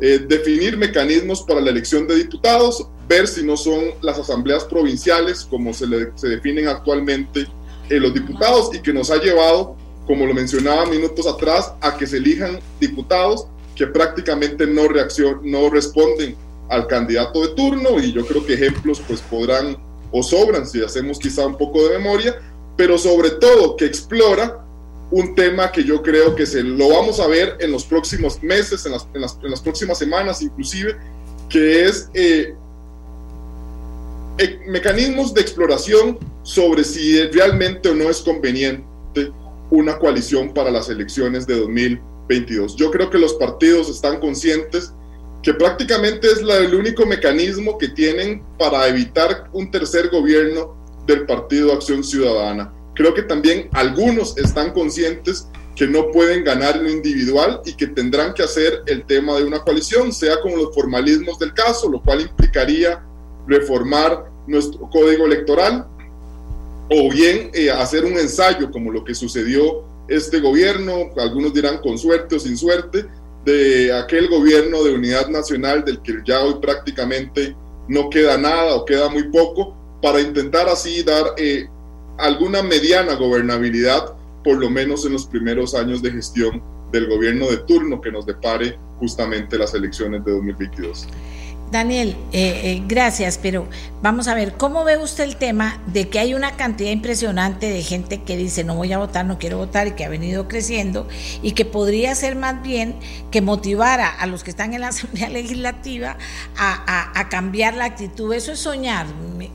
eh, definir mecanismos para la elección de diputados, ver si no son las asambleas provinciales como se, se definen actualmente eh, los diputados y que nos ha llevado, como lo mencionaba minutos atrás, a que se elijan diputados que prácticamente no, reaccion no responden al candidato de turno y yo creo que ejemplos pues podrán o sobran si hacemos quizá un poco de memoria, pero sobre todo que explora un tema que yo creo que se lo vamos a ver en los próximos meses, en las, en las, en las próximas semanas inclusive, que es eh, eh, mecanismos de exploración sobre si realmente o no es conveniente una coalición para las elecciones de 2022. Yo creo que los partidos están conscientes que prácticamente es la, el único mecanismo que tienen para evitar un tercer gobierno del Partido Acción Ciudadana. Creo que también algunos están conscientes que no pueden ganar en individual y que tendrán que hacer el tema de una coalición, sea con los formalismos del caso, lo cual implicaría reformar nuestro código electoral o bien eh, hacer un ensayo como lo que sucedió este gobierno, algunos dirán con suerte o sin suerte, de aquel gobierno de unidad nacional del que ya hoy prácticamente no queda nada o queda muy poco, para intentar así dar eh, alguna mediana gobernabilidad, por lo menos en los primeros años de gestión del gobierno de turno que nos depare justamente las elecciones de 2022. Daniel, eh, eh, gracias, pero vamos a ver, ¿cómo ve usted el tema de que hay una cantidad impresionante de gente que dice no voy a votar, no quiero votar y que ha venido creciendo y que podría ser más bien que motivara a los que están en la Asamblea Legislativa a, cambiar la actitud? Eso es soñar.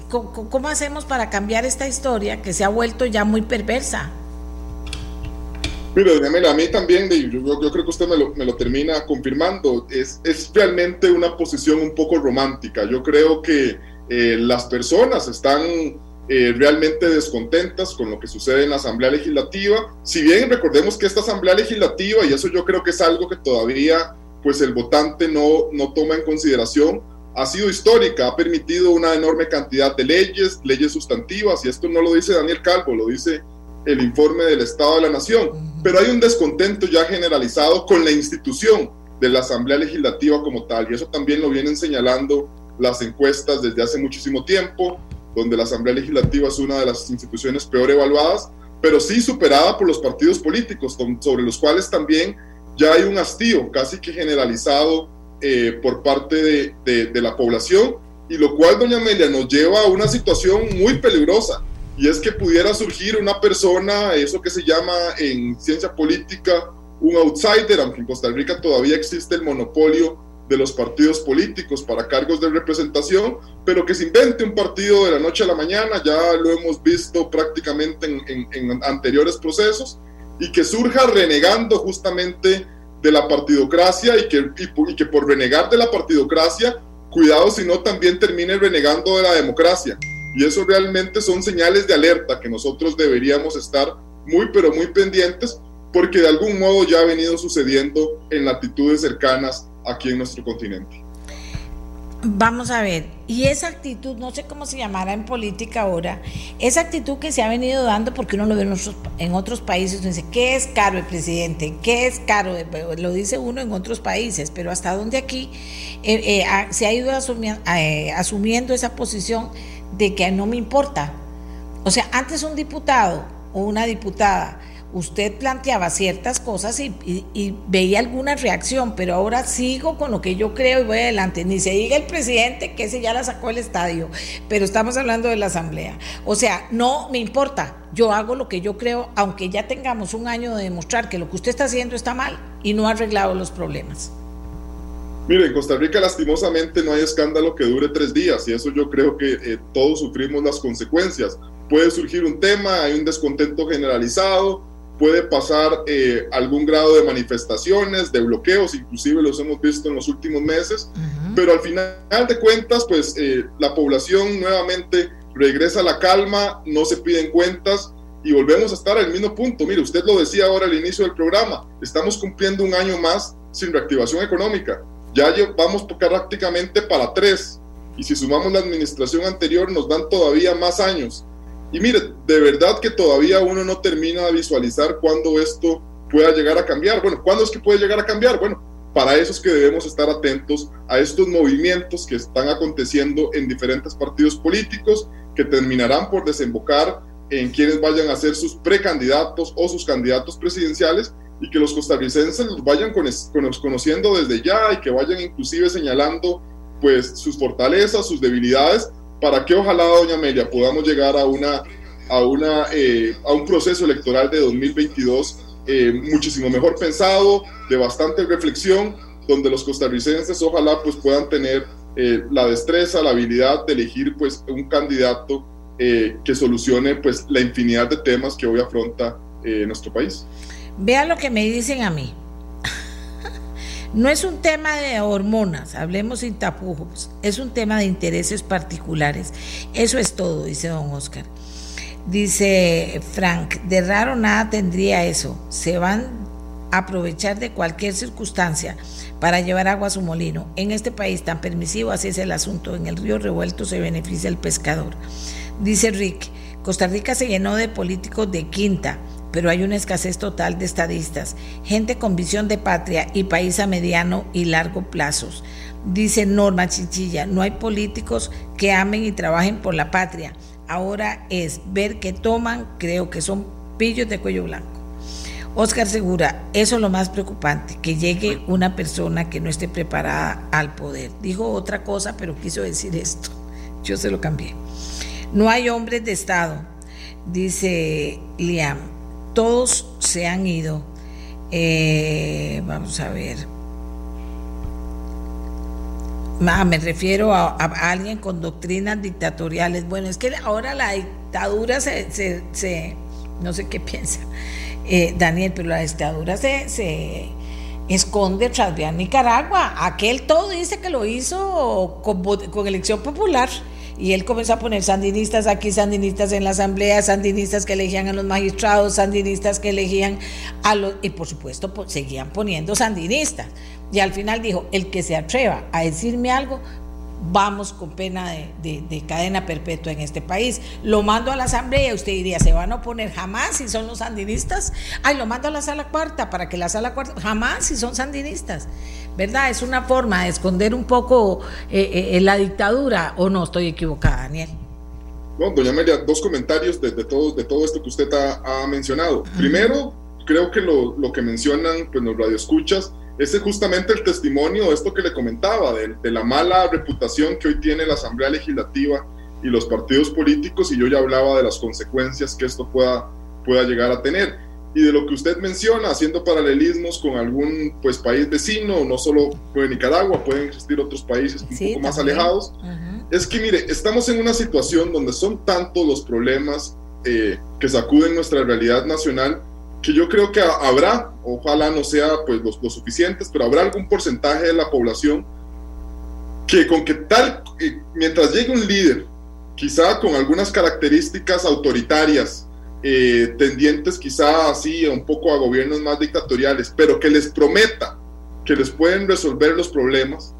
¿Cómo hacemos para cambiar esta historia que se ha vuelto ya muy perversa? Mire, a mí también, yo, creo que usted me lo, termina confirmando, es, es, realmente una posición un poco romántica. Yo creo que eh, las personas están eh, realmente descontentas con lo que sucede en la Asamblea Legislativa. Si bien recordemos que esta Asamblea Legislativa, y eso yo creo que es algo que todavía pues el votante no, no toma en consideración, ha sido histórica, ha permitido una enorme cantidad de leyes, leyes sustantivas, y esto no lo dice Daniel Calvo, lo dice el informe del Estado de la Nación, pero hay un descontento ya generalizado con la institución de la Asamblea Legislativa como tal, y eso también lo vienen señalando las encuestas desde hace muchísimo tiempo, donde la Asamblea Legislativa es una de las instituciones peor evaluadas, pero sí superada por los partidos políticos, sobre los cuales también ya hay un hastío casi que generalizado eh, por parte de, de la población, y lo cual, doña Amelia, nos lleva a una situación muy peligrosa, y es que pudiera surgir una persona, eso que se llama en ciencia política un outsider, aunque en Costa Rica todavía existe el monopolio de los partidos políticos para cargos de representación, pero que se invente un partido de la noche a la mañana, ya lo hemos visto prácticamente en, anteriores procesos, y que surja renegando justamente de la partidocracia y que, y que por renegar de la partidocracia, cuidado si no también termine renegando de la democracia. Y eso realmente son señales de alerta que nosotros deberíamos estar muy, pero muy pendientes porque de algún modo ya ha venido sucediendo en latitudes cercanas aquí en nuestro continente. Vamos a ver, y esa actitud, no sé cómo se llamará en política ahora, esa actitud que se ha venido dando, porque uno lo ve en otros, países, uno dice, ¿qué es caro el presidente? ¿Qué es caro? Lo dice uno en otros países, pero hasta donde aquí eh, eh, se ha ido eh, asumiendo esa posición de que no me importa. O sea, antes un diputado o una diputada, usted planteaba ciertas cosas y, veía alguna reacción, pero ahora sigo con lo que yo creo y voy adelante. Ni se diga el presidente que ese ya la sacó el estadio, pero estamos hablando de la asamblea. O sea, no me importa, yo hago lo que yo creo, aunque ya tengamos un año de demostrar que lo que usted está haciendo está mal y no ha arreglado los problemas. Mire, en Costa Rica lastimosamente no hay escándalo que dure tres días y eso yo creo que eh, todos sufrimos las consecuencias. Puede surgir un tema, hay un descontento generalizado, puede pasar eh, algún grado de manifestaciones, de bloqueos, inclusive los hemos visto en los últimos meses, pero al final de cuentas, pues eh, la población nuevamente regresa a la calma, no se piden cuentas y volvemos a estar al mismo punto. Mire, usted lo decía ahora al inicio del programa, estamos cumpliendo un año más sin reactivación económica ya vamos prácticamente para tres. Y si sumamos la administración anterior, nos dan todavía más años. Y mire, de verdad que todavía uno no termina de visualizar cuándo esto pueda llegar a cambiar. Bueno, ¿cuándo es que puede llegar a cambiar? Bueno, para eso es que debemos estar atentos a estos movimientos que están aconteciendo en diferentes partidos políticos que terminarán por desembocar en quienes vayan a ser sus precandidatos o sus candidatos presidenciales y que los costarricenses los vayan conociendo desde ya y que vayan inclusive señalando pues sus fortalezas, sus debilidades, para que ojalá, doña Amelia, podamos llegar a una a, una, eh, a un proceso electoral de 2022 eh, muchísimo mejor pensado, de bastante reflexión, donde los costarricenses ojalá pues puedan tener eh, la destreza, la habilidad de elegir pues un candidato que solucione pues la infinidad de temas que hoy afronta nuestro país. Vea lo que me dicen a mí. No es un tema de hormonas, hablemos sin tapujos, es un tema de intereses particulares. Eso es todo, dice don Oscar. Dice Frank, de raro nada tendría eso. Se van a aprovechar de cualquier circunstancia para llevar agua a su molino. En este país tan permisivo, así es el asunto. En el río revuelto se beneficia el pescador. Dice Rick, Costa Rica se llenó de políticos de quinta, pero hay una escasez total de estadistas, gente con visión de patria y país a mediano y largo plazos. Dice Norma Chichilla, no hay políticos que amen y trabajen por la patria ahora es ver que toman, creo que son pillos de cuello blanco. Oscar Segura, eso es lo más preocupante, que llegue una persona que no esté preparada al poder. Dijo otra cosa, pero quiso decir esto. Yo se lo cambié. No hay hombres de Estado, dice Liam. Todos se han ido. Eh, vamos a ver. Ah, me refiero a, alguien con doctrinas dictatoriales. Bueno, es que ahora la dictadura se, se, no sé qué piensa eh, Daniel, pero la dictadura se, se esconde tras de Nicaragua. Aquel todo dice que lo hizo con, con elección popular y él comenzó a poner sandinistas aquí, sandinistas en la asamblea, sandinistas que elegían a los magistrados, sandinistas que elegían a los... Y por supuesto seguían poniendo sandinistas. Y al final dijo, el que se atreva a decirme algo, vamos con pena de, cadena perpetua en este país. Lo mando a la asamblea, usted diría, ¿se van a oponer jamás si son los sandinistas? Ay, lo mando a la sala cuarta para que la sala cuarta, jamás si son sandinistas. ¿Verdad? Es una forma de esconder un poco eh, eh, la dictadura, ¿o no estoy equivocada, Daniel? Bueno, doña Amelia, dos comentarios de, todo, de todo esto que usted ha, mencionado. Primero, creo que lo, lo que mencionan pues, los radioescuchas ese es justamente el testimonio de esto que le comentaba, de, la mala reputación que hoy tiene la Asamblea Legislativa y los partidos políticos, y yo ya hablaba de las consecuencias que esto pueda, pueda llegar a tener. Y de lo que usted menciona, haciendo paralelismos con algún pues, país vecino, no solo Nicaragua, pueden existir otros países un poco más alejados, es que mire, estamos en una situación donde son tantos los problemas eh, que sacuden nuestra realidad nacional que yo creo que habrá, ojalá no sea pues los, suficientes, pero habrá algún porcentaje de la población que con que tal, mientras llegue un líder, quizá con algunas características autoritarias, eh, tendientes quizá así un poco a gobiernos más dictatoriales, pero que les prometa que les pueden resolver los problemas,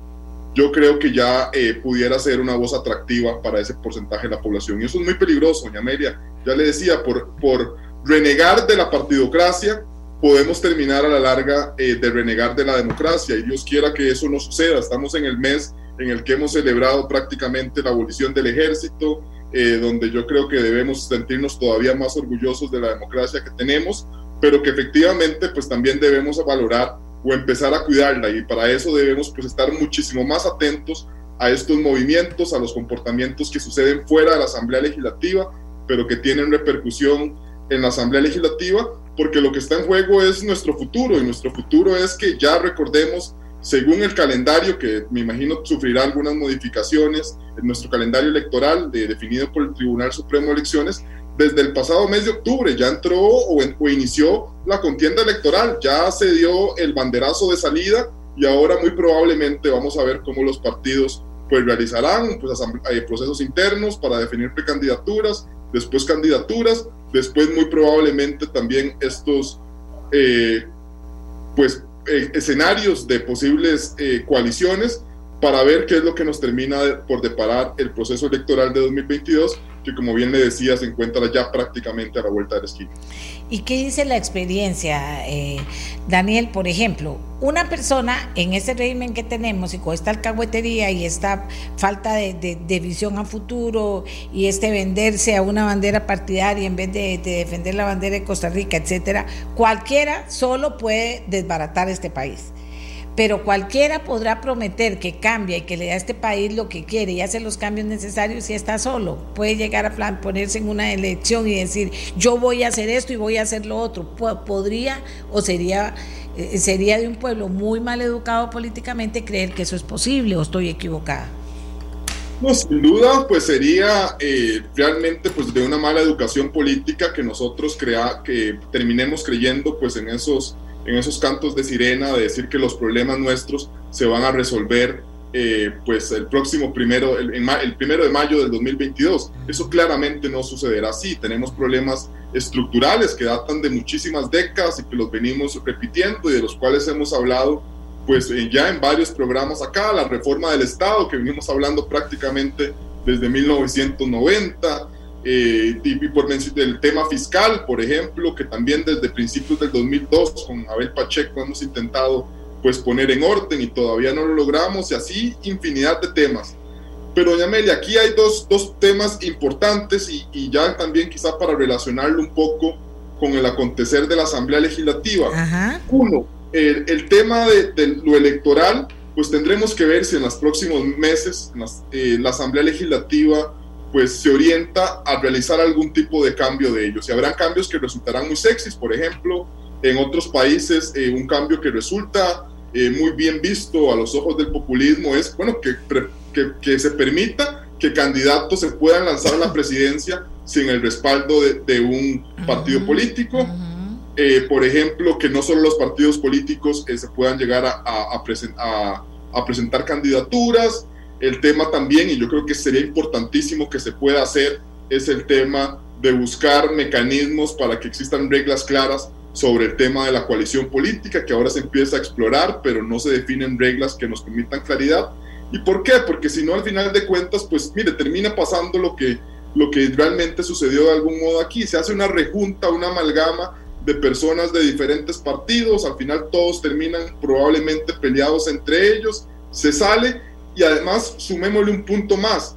yo creo que ya eh, pudiera ser una voz atractiva para ese porcentaje de la población. Y eso es muy peligroso, doña Amelia. Ya le decía, por, por renegar de la partidocracia, podemos terminar a la larga eh, de renegar de la democracia y Dios quiera que eso no suceda. Estamos en el mes en el que hemos celebrado prácticamente la abolición del ejército, eh, donde yo creo que debemos sentirnos todavía más orgullosos de la democracia que tenemos, pero que efectivamente pues también debemos valorar o empezar a cuidarla y para eso debemos pues estar muchísimo más atentos a estos movimientos, a los comportamientos que suceden fuera de la Asamblea Legislativa, pero que tienen repercusión en la Asamblea Legislativa, porque lo que está en juego es nuestro futuro, y nuestro futuro es que ya recordemos, según el calendario, que me imagino sufrirá algunas modificaciones en nuestro calendario electoral de, definido por el Tribunal Supremo de Elecciones, desde el pasado mes de octubre ya entró o, o inició la contienda electoral, ya se dio el banderazo de salida y ahora muy probablemente vamos a ver cómo los partidos pues realizarán pues, eh, procesos internos para definir precandidaturas, después candidaturas, después muy probablemente también estos eh, pues eh, escenarios de posibles coaliciones para ver qué es lo que nos termina por deparar el proceso electoral de 2022 que como bien le decía se encuentra ya prácticamente a la vuelta de la esquina. ¿Y qué dice la experiencia, eh, Daniel? Por ejemplo, una persona en ese régimen que tenemos y con esta alcahuetería y esta falta de, visión a futuro y este venderse a una bandera partidaria en vez de, de defender la bandera de Costa Rica, etcétera, cualquiera solo puede desbaratar este país pero cualquiera podrá prometer que cambia y que le da a este país lo que quiere y hace los cambios necesarios si está solo. Puede llegar a ponerse en una elección y decir, yo voy a hacer esto y voy a hacer lo otro. Podría o sería, eh, sería de un pueblo muy mal educado políticamente creer que eso es posible o estoy equivocada. No, sin duda, pues sería eh, realmente pues de una mala educación política que nosotros crea, que terminemos creyendo pues en esos, en esos cantos de sirena de decir que los problemas nuestros se van a resolver eh, pues el próximo primero, el, el, primero de mayo del 2022. Eso claramente no sucederá así. Tenemos problemas estructurales que datan de muchísimas décadas y que los venimos repitiendo y de los cuales hemos hablado pues eh, ya en varios programas acá, la reforma del Estado, que venimos hablando prácticamente desde 1990, eh, y, por el tema fiscal, por ejemplo, que también desde principios del 2002 con Abel Pacheco hemos intentado pues poner en orden y todavía no lo logramos, y así infinidad de temas. Pero doña Amelia, aquí hay dos, dos temas importantes y, y, ya también quizá para relacionarlo un poco con el acontecer de la Asamblea Legislativa. Ajá. Uno, el, tema de, lo electoral, pues tendremos que ver si en los próximos meses eh, la Asamblea Legislativa pues se orienta a realizar algún tipo de cambio de ellos. Y habrán cambios que resultarán muy sexys, por ejemplo, en otros países eh, un cambio que resulta eh, muy bien visto a los ojos del populismo es, bueno, que, que, se permita que candidatos se puedan lanzar a la presidencia sin el respaldo de, un partido político. Eh, por ejemplo, que no solo los partidos políticos se puedan llegar a, a, a, presentar candidaturas. El tema también, y yo creo que sería importantísimo que se pueda hacer, es el tema de buscar mecanismos para que existan reglas claras sobre el tema de la coalición política, que ahora se empieza a explorar, pero no se definen reglas que nos permitan claridad. ¿Y por qué? Porque si no, al final de cuentas, pues mire, termina pasando lo que, lo que realmente sucedió de algún modo aquí. Se hace una rejunta, una amalgama de personas de diferentes partidos, al final todos terminan probablemente peleados entre ellos, se sale y además sumémosle un punto más,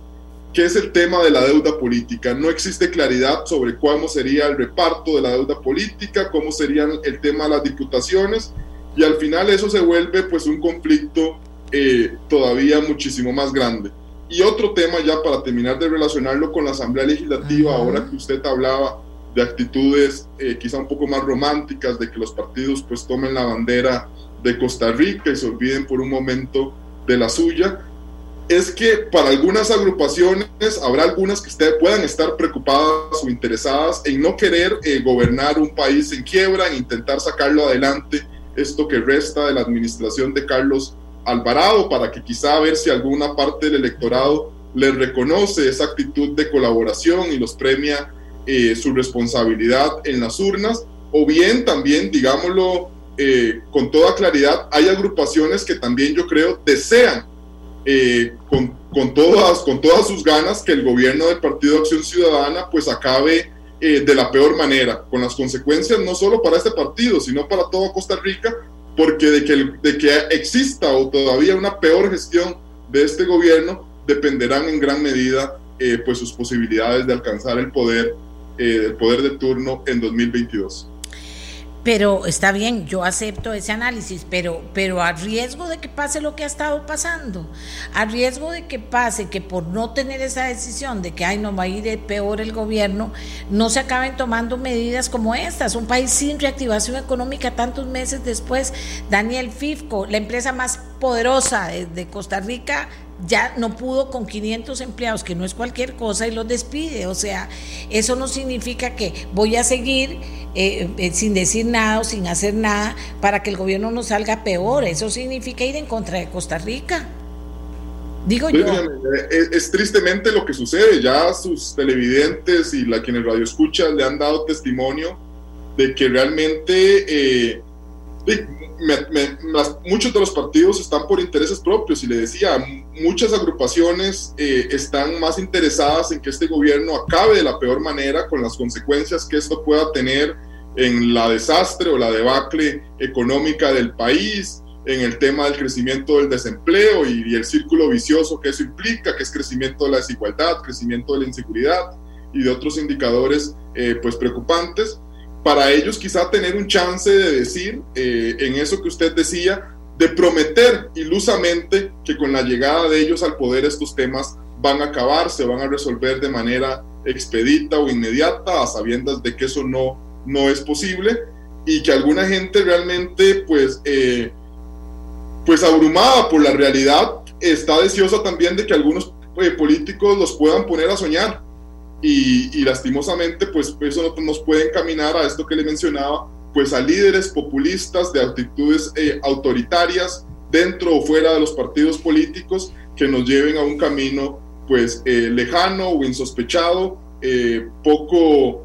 que es el tema de la deuda política. No existe claridad sobre cómo sería el reparto de la deuda política, cómo sería el tema de las diputaciones y al final eso se vuelve pues un conflicto eh, todavía muchísimo más grande. Y otro tema ya para terminar de relacionarlo con la Asamblea Legislativa, ahora que usted hablaba de actitudes eh, quizá un poco más románticas, de que los partidos pues tomen la bandera de Costa Rica y se olviden por un momento de la suya, es que para algunas agrupaciones habrá algunas que usted puedan estar preocupadas o interesadas en no querer eh, gobernar un país en quiebra, en intentar sacarlo adelante, esto que resta de la administración de Carlos Alvarado, para que quizá a ver si alguna parte del electorado le reconoce esa actitud de colaboración y los premia eh, su responsabilidad en las urnas, o bien también, digámoslo eh, con toda claridad, hay agrupaciones que también yo creo desean eh, con, con, todas, con todas sus ganas que el gobierno del Partido Acción Ciudadana pues acabe de la peor manera, con las consecuencias no solo para este partido, sino para toda Costa Rica, porque de que, de que exista o todavía una peor gestión de este gobierno dependerán en gran medida pues sus posibilidades de alcanzar el poder eh, el poder de turno en 2022. Pero está bien, yo acepto ese análisis, pero, pero a riesgo de que pase lo que ha estado pasando, a riesgo de que pase que por no tener esa decisión de que ay no va a ir peor el gobierno, no se acaben tomando medidas como estas. Un país sin reactivación económica tantos meses después, Daniel Fifco, la empresa más poderosa de Costa Rica, ya no pudo con 500 empleados, que no es cualquier cosa, y los despide. O sea, eso no significa que voy a seguir eh, eh, sin decir nada o sin hacer nada para que el gobierno no salga peor. Eso significa ir en contra de Costa Rica. Digo yo. Es, tristemente lo que sucede. Ya sus televidentes y la quienes radio escuchan le han dado testimonio de que realmente eh, muchos de los partidos están por intereses propios y le decía, muchas agrupaciones eh, están más interesadas en que este gobierno acabe de la peor manera con las consecuencias que esto pueda tener en la desastre o la debacle económica del país, en el tema del crecimiento del desempleo y, el círculo vicioso que eso implica, que es crecimiento de la desigualdad, crecimiento de la inseguridad y de otros indicadores eh, pues preocupantes para ellos quizá tener un chance de decir eh, en eso que usted decía, de prometer ilusamente que con la llegada de ellos al poder estos temas van a acabar, se van a resolver de manera expedita o inmediata, a sabiendas de que eso no, no es posible y que alguna gente realmente pues, eh, pues abrumada por la realidad está deseosa también de que algunos eh, políticos los puedan poner a soñar y, lastimosamente pues eso nos puede encaminar a esto que le mencionaba pues a líderes populistas de actitudes eh, autoritarias dentro o fuera de los partidos políticos que nos lleven a un camino pues eh, lejano o insospechado, eh, poco,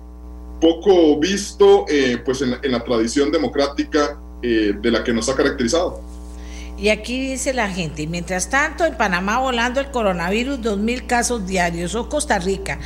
poco visto pues en, en, la tradición democrática de la que nos ha caracterizado. Y aquí dice la gente, mientras tanto en Panamá volando el coronavirus, 2.000 casos diarios, o Costa Rica,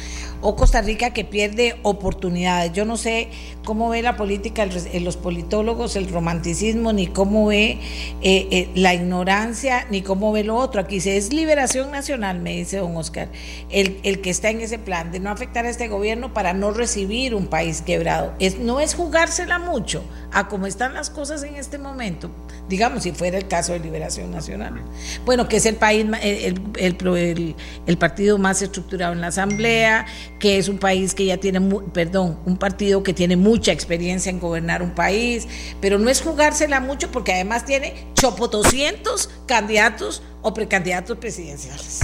o Costa Rica que pierde oportunidades. Yo no sé cómo ve la política los politólogos, el romanticismo, ni cómo ve eh, eh, la ignorancia, ni cómo ve lo otro. Aquí dice, es liberación nacional, me dice don Oscar, el, el, que está en ese plan de no afectar a este gobierno para no recibir un país quebrado. Es, no es jugársela mucho a cómo están las cosas en este momento, digamos, si fuera el caso de liberación nacional. Bueno, que es el país, el, el, el partido más estructurado en la Asamblea, que es un país que ya tiene, perdón, un partido que tiene mucha experiencia en gobernar un país, pero no es jugársela mucho porque además tiene chopo 200 candidatos o precandidatos presidenciales.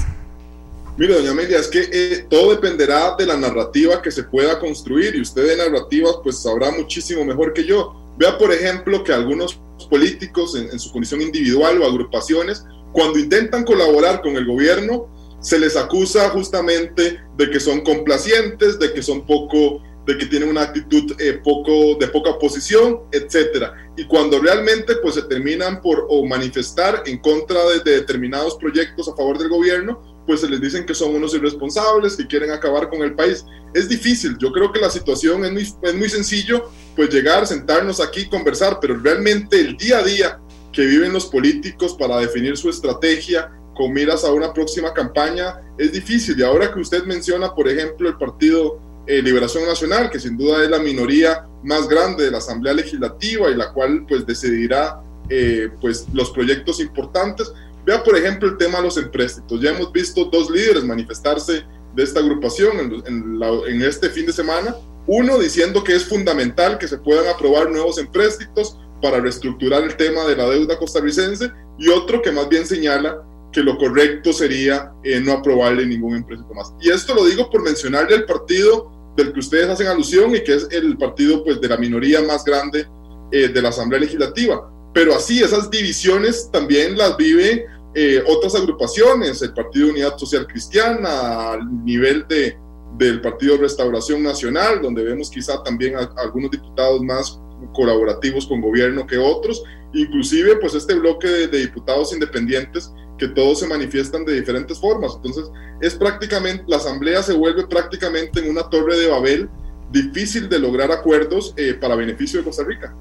Mire, doña Amelia, es que eh, todo dependerá de la narrativa que se pueda construir y usted de narrativas pues sabrá muchísimo mejor que yo. Vea, por ejemplo, que algunos políticos en, en su condición individual o agrupaciones, cuando intentan colaborar con el gobierno, se les acusa justamente de que son complacientes, de que son poco, de que tienen una actitud eh, poco, de poca oposición, etcétera. Y cuando realmente pues se terminan por manifestar en contra de, determinados proyectos a favor del gobierno, pues se les dicen que son unos irresponsables, que quieren acabar con el país. Es difícil, yo creo que la situación es muy, es muy sencillo, pues llegar, sentarnos aquí, conversar, pero realmente el día a día que viven los políticos para definir su estrategia, con miras a una próxima campaña es difícil. Y ahora que usted menciona, por ejemplo, el Partido eh, Liberación Nacional, que sin duda es la minoría más grande de la Asamblea Legislativa y la cual pues decidirá eh, pues los proyectos importantes. Vea, por ejemplo, el tema de los empréstitos. Ya hemos visto dos líderes manifestarse de esta agrupación en, en, la, en este fin de semana. Uno diciendo que es fundamental que se puedan aprobar nuevos empréstitos para reestructurar el tema de la deuda costarricense y otro que más bien señala que lo correcto sería eh, no aprobarle ningún empréstito más. Y esto lo digo por mencionarle el partido del que ustedes hacen alusión y que es el partido pues, de la minoría más grande eh, de la Asamblea Legislativa. Pero así, esas divisiones también las vive eh, otras agrupaciones, el Partido Unidad Social Cristiana, al nivel de, del Partido Restauración Nacional, donde vemos quizá también a, a algunos diputados más colaborativos con gobierno que otros, inclusive pues este bloque de, de diputados independientes que todos se manifiestan de diferentes formas. Entonces, es prácticamente, la asamblea se vuelve prácticamente en una torre de Babel difícil de lograr acuerdos eh, para beneficio de Costa Rica.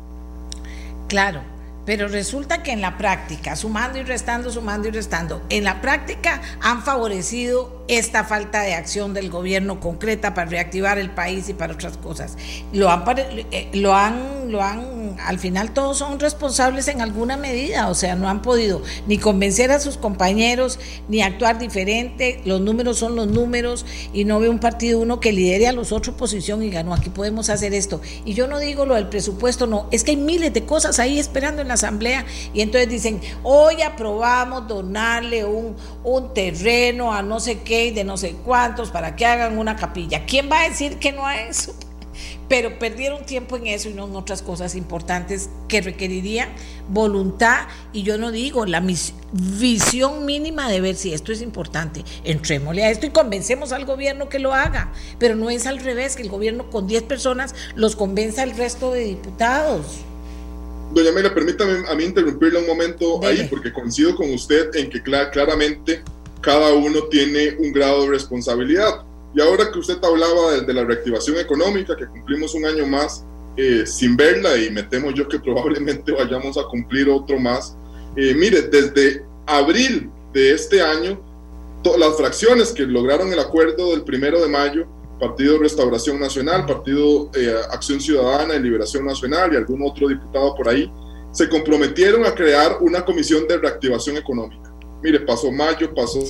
Claro, pero resulta que en la práctica, sumando y restando, sumando y restando, en la práctica han favorecido esta falta de acción del gobierno concreta para reactivar el país y para otras cosas. Lo han, eh, lo han, lo han, al final todos son responsables en alguna medida, o sea, no han podido ni convencer a sus compañeros, ni actuar diferente, los números son los números, y no ve un partido uno que lidere a los otros oposición y ganó, aquí podemos hacer esto. Y yo no digo lo del presupuesto, no, es que hay miles de cosas ahí esperando en la asamblea, y entonces dicen, hoy aprobamos donarle un, un terreno a no sé qué, de no sé cuántos para que hagan una capilla. ¿Quién va a decir que no a eso? Pero perdieron tiempo en eso y no en otras cosas importantes que requerirían voluntad y yo no digo la visión mínima de ver si esto es importante. Entrémosle a esto y convencemos al gobierno que lo haga, pero no es al revés, que el gobierno con 10 personas los convenza al resto de diputados. Doña Mela, permítame a mí interrumpirle un momento Dele. ahí, porque coincido con usted en que clar claramente cada uno tiene un grado de responsabilidad. Y ahora que usted hablaba de, de la reactivación económica, que cumplimos un año más eh, sin verla y me temo yo que probablemente vayamos a cumplir otro más, eh, mire, desde abril de este año, las fracciones que lograron el acuerdo del primero de mayo, Partido Restauración Nacional, Partido eh, Acción Ciudadana y Liberación Nacional y algún otro diputado por ahí, se comprometieron a crear una comisión de reactivación económica. Mire, pasó mayo, pasó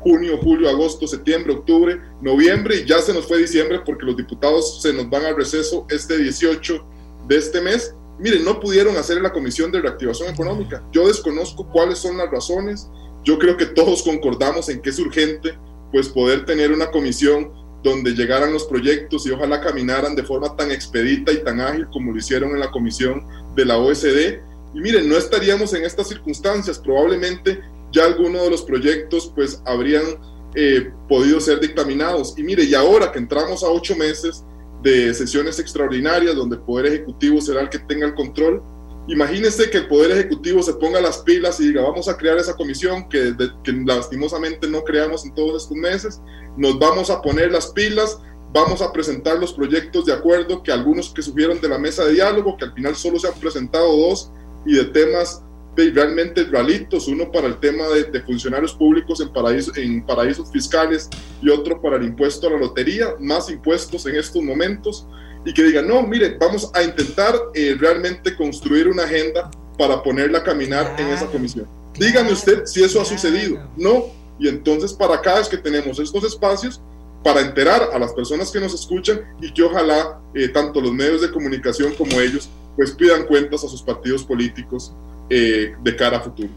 junio, julio, agosto, septiembre, octubre, noviembre y ya se nos fue diciembre porque los diputados se nos van al receso este 18 de este mes. Miren, no pudieron hacer la comisión de reactivación económica. Yo desconozco cuáles son las razones. Yo creo que todos concordamos en que es urgente pues poder tener una comisión donde llegaran los proyectos y ojalá caminaran de forma tan expedita y tan ágil como lo hicieron en la comisión de la OSD. Y miren, no estaríamos en estas circunstancias. Probablemente ya algunos de los proyectos pues habrían eh, podido ser dictaminados. Y mire, y ahora que entramos a ocho meses de sesiones extraordinarias donde el Poder Ejecutivo será el que tenga el control, imagínense que el Poder Ejecutivo se ponga las pilas y diga, vamos a crear esa comisión que, que lastimosamente no creamos en todos estos meses, nos vamos a poner las pilas, vamos a presentar los proyectos de acuerdo que algunos que subieron de la mesa de diálogo, que al final solo se han presentado dos, y de temas realmente realitos, uno para el tema de, funcionarios públicos en, paraísos, en paraísos fiscales y otro para el impuesto a la lotería, más impuestos en estos momentos, y que digan, no, mire, vamos a intentar eh, realmente construir una agenda para ponerla a caminar en esa comisión. Dígame usted si eso ha sucedido. No, y entonces para acá es que tenemos estos espacios para enterar a las personas que nos escuchan y que ojalá eh, tanto los medios de comunicación como ellos pues pidan cuentas a sus partidos políticos eh, de cara a futuro.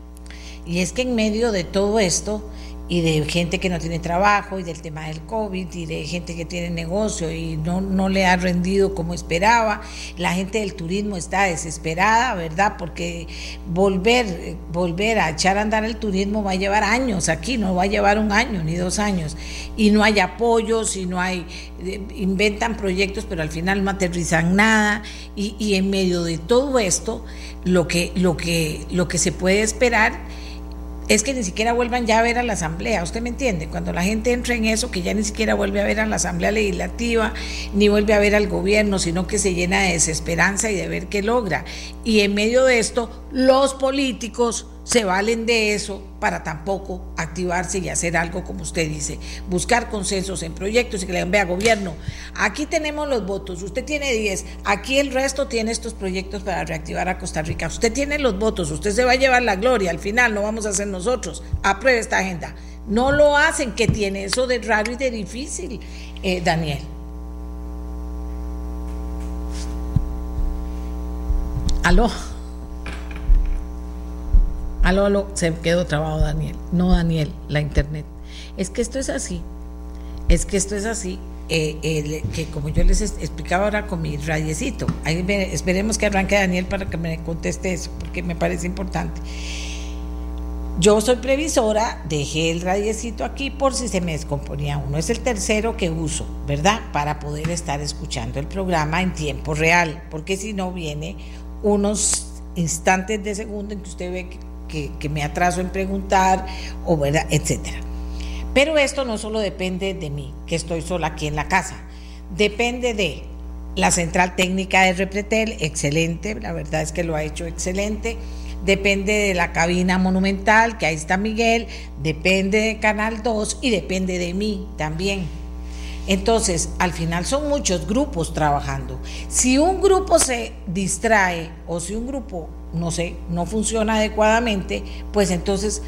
Y es que en medio de todo esto, y de gente que no tiene trabajo y del tema del COVID y de gente que tiene negocio y no, no le ha rendido como esperaba. La gente del turismo está desesperada, ¿verdad? Porque volver, volver a echar a andar el turismo va a llevar años aquí, no va a llevar un año ni dos años. Y no hay apoyos y no hay, eh, inventan proyectos pero al final no aterrizan nada. Y, y en medio de todo esto, lo que, lo que, lo que se puede esperar es que ni siquiera vuelvan ya a ver a la Asamblea, ¿usted me entiende? Cuando la gente entra en eso, que ya ni siquiera vuelve a ver a la Asamblea Legislativa, ni vuelve a ver al gobierno, sino que se llena de desesperanza y de ver qué logra. Y en medio de esto, los políticos se valen de eso para tampoco activarse y hacer algo como usted dice, buscar consensos en proyectos y que le digan, vea gobierno, aquí tenemos los votos, usted tiene 10, aquí el resto tiene estos proyectos para reactivar a Costa Rica, usted tiene los votos, usted se va a llevar la gloria, al final no vamos a hacer nosotros, apruebe esta agenda. No lo hacen, que tiene eso de raro y de difícil, eh, Daniel. Aló. Aló, aló, se quedó trabado Daniel. No, Daniel, la internet. Es que esto es así. Es que esto es así. Eh, que como yo les explicaba ahora con mi radiecito, ahí esperemos que arranque Daniel para que me conteste eso, porque me parece importante. Yo soy previsora, dejé el radiecito aquí por si se me descomponía uno. Es el tercero que uso, ¿verdad? Para poder estar escuchando el programa en tiempo real, porque si no viene unos instantes de segundo en que usted ve que que, me atraso en preguntar, o verdad, etcétera. Pero esto no solo depende de mí, que estoy sola aquí en la casa, depende de la central técnica de Repretel, excelente, la verdad es que lo ha hecho excelente. Depende de la cabina monumental, que ahí está Miguel, depende de Canal 2 y depende de mí también. Entonces, al final son muchos grupos trabajando. Si un grupo se distrae o si un grupo no sé, no funciona adecuadamente, pues entonces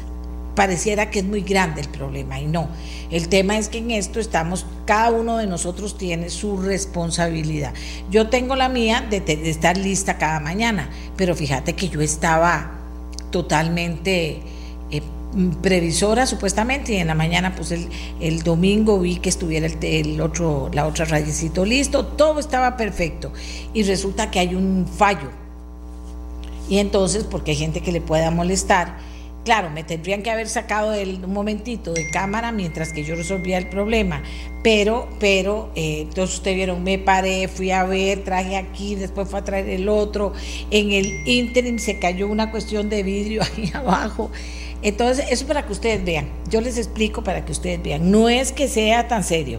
pareciera que es muy grande el problema y no. El tema es que en esto estamos, cada uno de nosotros tiene su responsabilidad. Yo tengo la mía de, estar lista cada mañana, pero fíjate que yo estaba totalmente eh, previsora supuestamente y en la mañana pues el, domingo vi que estuviera el, el, otro la otra rayecito listo todo estaba perfecto y resulta que hay un fallo y entonces, porque hay gente que le pueda molestar, claro, me tendrían que haber sacado el, un momentito de cámara mientras que yo resolvía el problema. Pero, pero, eh, entonces ustedes vieron, me paré, fui a ver, traje aquí, después fue a traer el otro. En el interim se cayó una cuestión de vidrio ahí abajo. Entonces, eso para que ustedes vean. Yo les explico para que ustedes vean. No es que sea tan serio.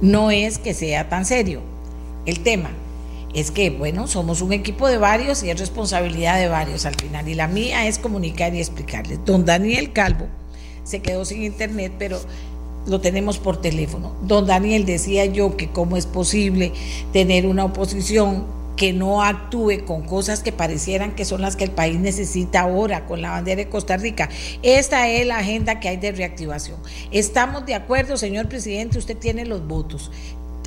No es que sea tan serio el tema es que, bueno, somos un equipo de varios y es responsabilidad de varios al final. Y la mía es comunicar y explicarles. Don Daniel Calvo se quedó sin internet, pero lo tenemos por teléfono. Don Daniel decía yo que cómo es posible tener una oposición que no actúe con cosas que parecieran que son las que el país necesita ahora, con la bandera de Costa Rica. Esta es la agenda que hay de reactivación. Estamos de acuerdo, señor presidente, usted tiene los votos.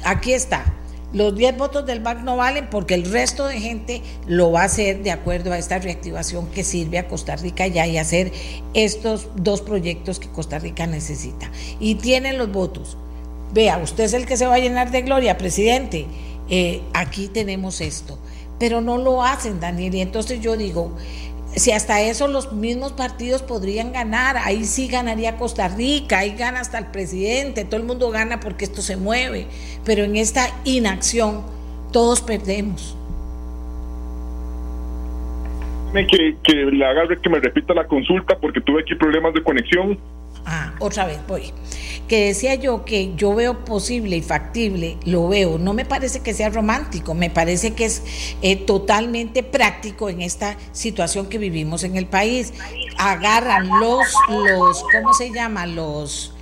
Aquí está. Los 10 votos del BAC no valen porque el resto de gente lo va a hacer de acuerdo a esta reactivación que sirve a Costa Rica ya y hacer estos dos proyectos que Costa Rica necesita. Y tienen los votos. Vea, usted es el que se va a llenar de gloria, presidente. Eh, aquí tenemos esto. Pero no lo hacen, Daniel. Y entonces yo digo, si hasta eso los mismos partidos podrían ganar, ahí sí ganaría Costa Rica, ahí gana hasta el presidente, todo el mundo gana porque esto se mueve, pero en esta inacción todos perdemos. Que, que le haga que me repita la consulta porque tuve aquí problemas de conexión. Ah, otra vez voy. Que decía yo que yo veo posible y factible, lo veo. No me parece que sea romántico, me parece que es eh, totalmente práctico en esta situación que vivimos en el país. Agarran los, los, ¿cómo se llama? Los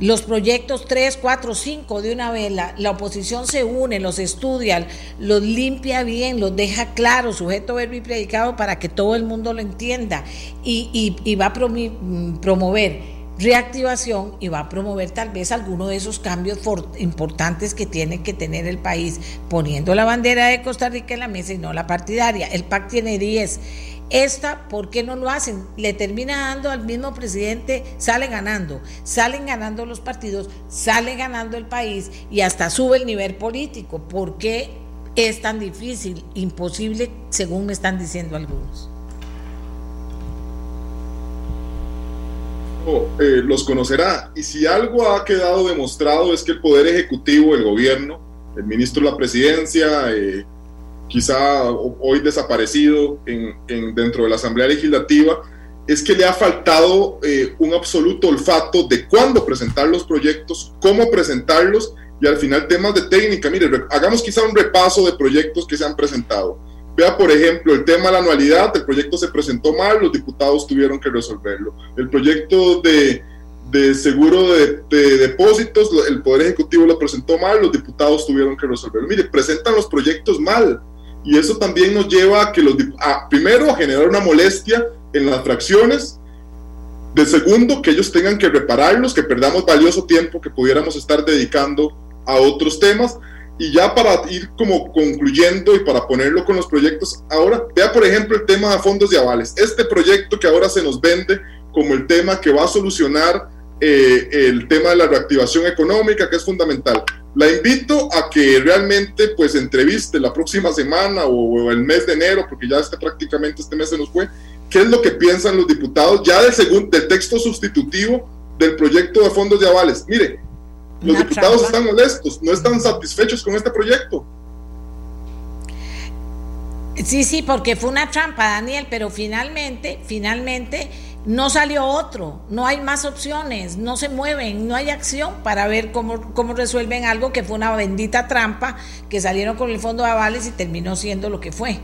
los proyectos 3, 4, 5 de una vez, la, oposición se une, los estudia, los limpia bien, los deja claro, sujeto, verbo y predicado para que todo el mundo lo entienda y, y va a promover reactivación y va a promover tal vez alguno de esos cambios importantes que tiene que tener el país, poniendo la bandera de Costa Rica en la mesa y no la partidaria. El PAC tiene 10. Esta, ¿por qué no lo hacen? Le termina dando al mismo presidente, sale ganando, salen ganando los partidos, sale ganando el país y hasta sube el nivel político. ¿Por qué es tan difícil, imposible, según me están diciendo algunos? Eh, los conocerá. Y si algo ha quedado demostrado es que el Poder Ejecutivo, el gobierno, el ministro de la Presidencia, eh, quizá hoy desaparecido en, dentro de la Asamblea Legislativa, es que le ha faltado eh, un absoluto olfato de cuándo presentar los proyectos, cómo presentarlos y al final temas de técnica. Mire, hagamos quizá un repaso de proyectos que se han presentado Vea, por ejemplo, el tema de la anualidad, el proyecto se presentó mal, los diputados tuvieron que resolverlo. El proyecto de, de seguro de, depósitos, el Poder Ejecutivo lo presentó mal, los diputados tuvieron que resolverlo. Mire, presentan los proyectos mal. Y eso también nos lleva a que los, a, primero, a generar una molestia en las fracciones, de segundo, que ellos tengan que repararlos, que perdamos valioso tiempo que pudiéramos estar dedicando a otros temas, y ya para ir como concluyendo y para ponerlo con los proyectos, ahora vea por ejemplo el tema de fondos de avales. Este proyecto que ahora se nos vende como el tema que va a solucionar eh, el tema de la reactivación económica, que es fundamental. La invito a que realmente pues entreviste la próxima semana o, el mes de enero, porque ya este, prácticamente este mes se nos fue, qué es lo que piensan los diputados ya del, segundo, del texto sustitutivo del proyecto de fondos de avales. Mire, los diputados están molestos, no están satisfechos con este proyecto. Sí, sí, porque fue una trampa, Daniel, pero finalmente, finalmente no salió otro, no hay más opciones, no se mueven, no hay acción para ver cómo, cómo resuelven algo que fue una bendita trampa, que salieron con el fondo de avales y terminó siendo lo que fue.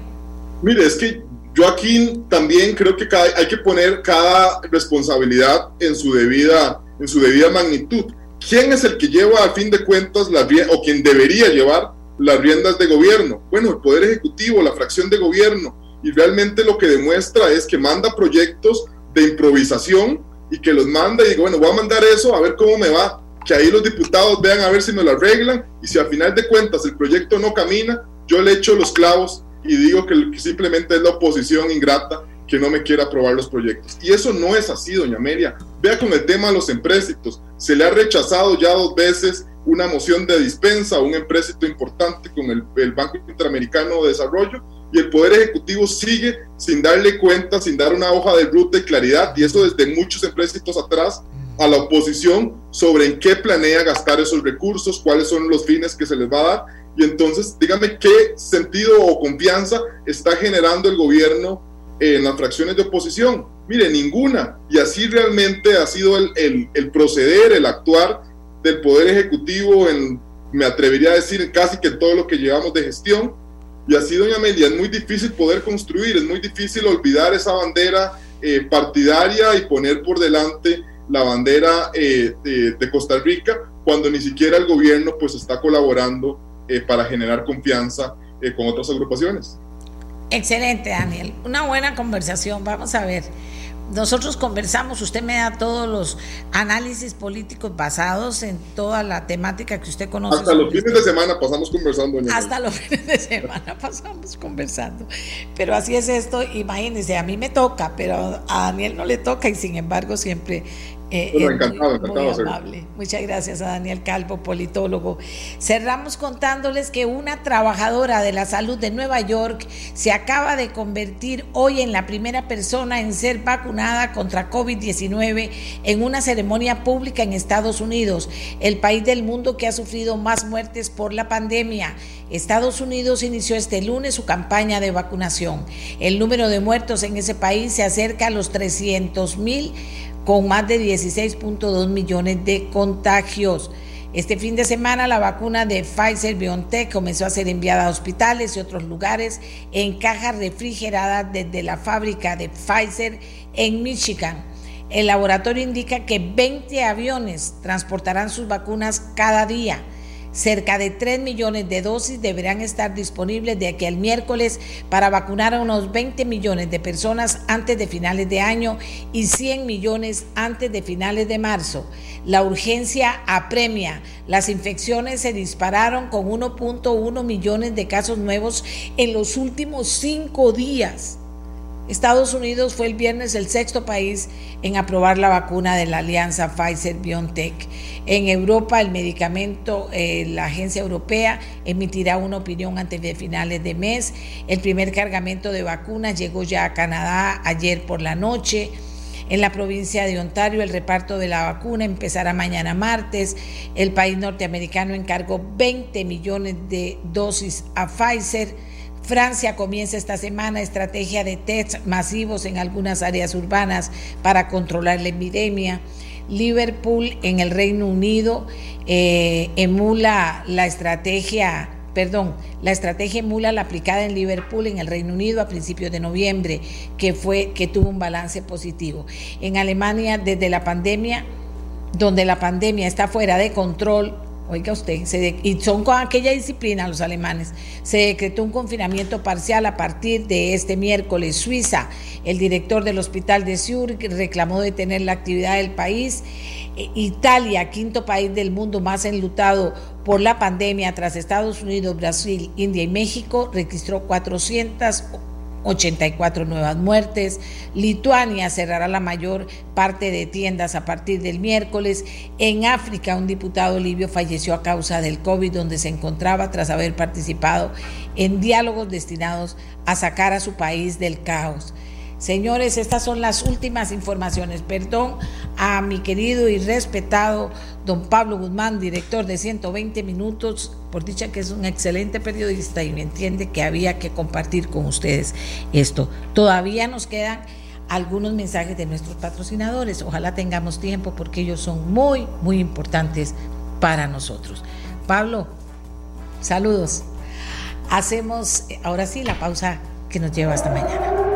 Mire, es que yo aquí también creo que hay que poner cada responsabilidad en su debida, en su debida magnitud. ¿Quién es el que lleva a fin de cuentas la o quien debería llevar las riendas de gobierno? Bueno, el Poder Ejecutivo, la fracción de gobierno. Y realmente lo que demuestra es que manda proyectos de improvisación y que los manda y digo, bueno, voy a mandar eso a ver cómo me va. Que ahí los diputados vean a ver si me lo arreglan y si al final de cuentas el proyecto no camina, yo le echo los clavos y digo que simplemente es la oposición ingrata que no me quiera aprobar los proyectos. Y eso no es así, doña Amelia. Vea con el tema de los empréstitos. Se le ha rechazado ya dos veces una moción de dispensa a un empréstito importante con el, el, Banco Interamericano de Desarrollo y el Poder Ejecutivo sigue sin darle cuenta, sin dar una hoja de ruta y claridad, y eso desde muchos empréstitos atrás, a la oposición sobre en qué planea gastar esos recursos, cuáles son los fines que se les va a dar. Y entonces, dígame qué sentido o confianza está generando el gobierno en las fracciones de oposición? Mire, ninguna. Y así realmente ha sido el, el, proceder, el actuar del Poder Ejecutivo en, me atrevería a decir, casi que todo lo que llevamos de gestión. Y así, doña Amelia, es muy difícil poder construir, es muy difícil olvidar esa bandera eh, partidaria y poner por delante la bandera eh, de, Costa Rica cuando ni siquiera el gobierno pues está colaborando eh, para generar confianza con otras agrupaciones. Excelente, Daniel. Una buena conversación. Vamos a ver nosotros conversamos, usted me da todos los análisis políticos basados en toda la temática que usted conoce. Hasta los fines de semana pasamos conversando. Hasta los fines de semana pasamos conversando. Pero así es esto, imagínense, a mí me toca, pero a Daniel no le toca y sin embargo siempre eh, encantado, encantado amable. Muchas gracias a Daniel Calvo, politólogo. Cerramos contándoles que una trabajadora de la salud de Nueva York se acaba de convertir hoy en la primera persona en ser vacunada contra COVID-19 en una ceremonia pública en Estados Unidos, el país del mundo que ha sufrido más muertes por la pandemia. Estados Unidos inició este lunes su campaña de vacunación. El número de muertos en ese país se acerca a los 300 mil con más de 16.2 millones de contagios. Este fin de semana la vacuna de Pfizer BioNTech comenzó a ser enviada a hospitales y otros lugares en cajas refrigeradas desde la fábrica de Pfizer en Michigan. El laboratorio indica que 20 aviones transportarán sus vacunas cada día. Cerca de 3 millones de dosis deberán estar disponibles de aquí al miércoles para vacunar a unos 20 millones de personas antes de finales de año y 100 millones antes de finales de marzo. La urgencia apremia. Las infecciones se dispararon con 1.1 millones de casos nuevos en los últimos cinco días. Estados Unidos fue el viernes el sexto país en aprobar la vacuna de la alianza Pfizer-BioNTech. En Europa, el medicamento, eh, la agencia europea emitirá una opinión antes de finales de mes. El primer cargamento de vacunas llegó ya a Canadá ayer por la noche. En la provincia de Ontario el reparto de la vacuna empezará mañana martes. El país norteamericano encargó 20 millones de dosis a Pfizer. Francia comienza esta semana estrategia de test masivos en algunas áreas urbanas para controlar la epidemia. Liverpool en el Reino Unido eh, emula la estrategia, perdón, la estrategia emula la aplicada en Liverpool en el Reino Unido a principios de noviembre, que fue que tuvo un balance positivo. En Alemania, desde la pandemia, donde la pandemia está fuera de control, Oiga usted, y son con aquella disciplina los alemanes. Se decretó un confinamiento parcial a partir de este miércoles. Suiza, el director del hospital de Zurich, reclamó detener la actividad del país. E, Italia, quinto país del mundo más enlutado por la pandemia tras Estados Unidos, Brasil, India y México, registró 400 84 nuevas muertes. Lituania cerrará la mayor parte de tiendas a partir del miércoles. En África, un diputado libio falleció a causa del COVID, donde se encontraba tras haber participado en diálogos destinados a sacar a su país del caos. Señores, estas son las últimas informaciones. Perdón a mi querido y respetado don Pablo Guzmán, director de 120 Minutos, por dicha que es un excelente periodista y me entiende que había que compartir con ustedes esto. Todavía nos quedan algunos mensajes de nuestros patrocinadores. Ojalá tengamos tiempo porque ellos son muy, muy importantes para nosotros. Pablo, saludos. Hacemos ahora sí la pausa que nos lleva hasta mañana.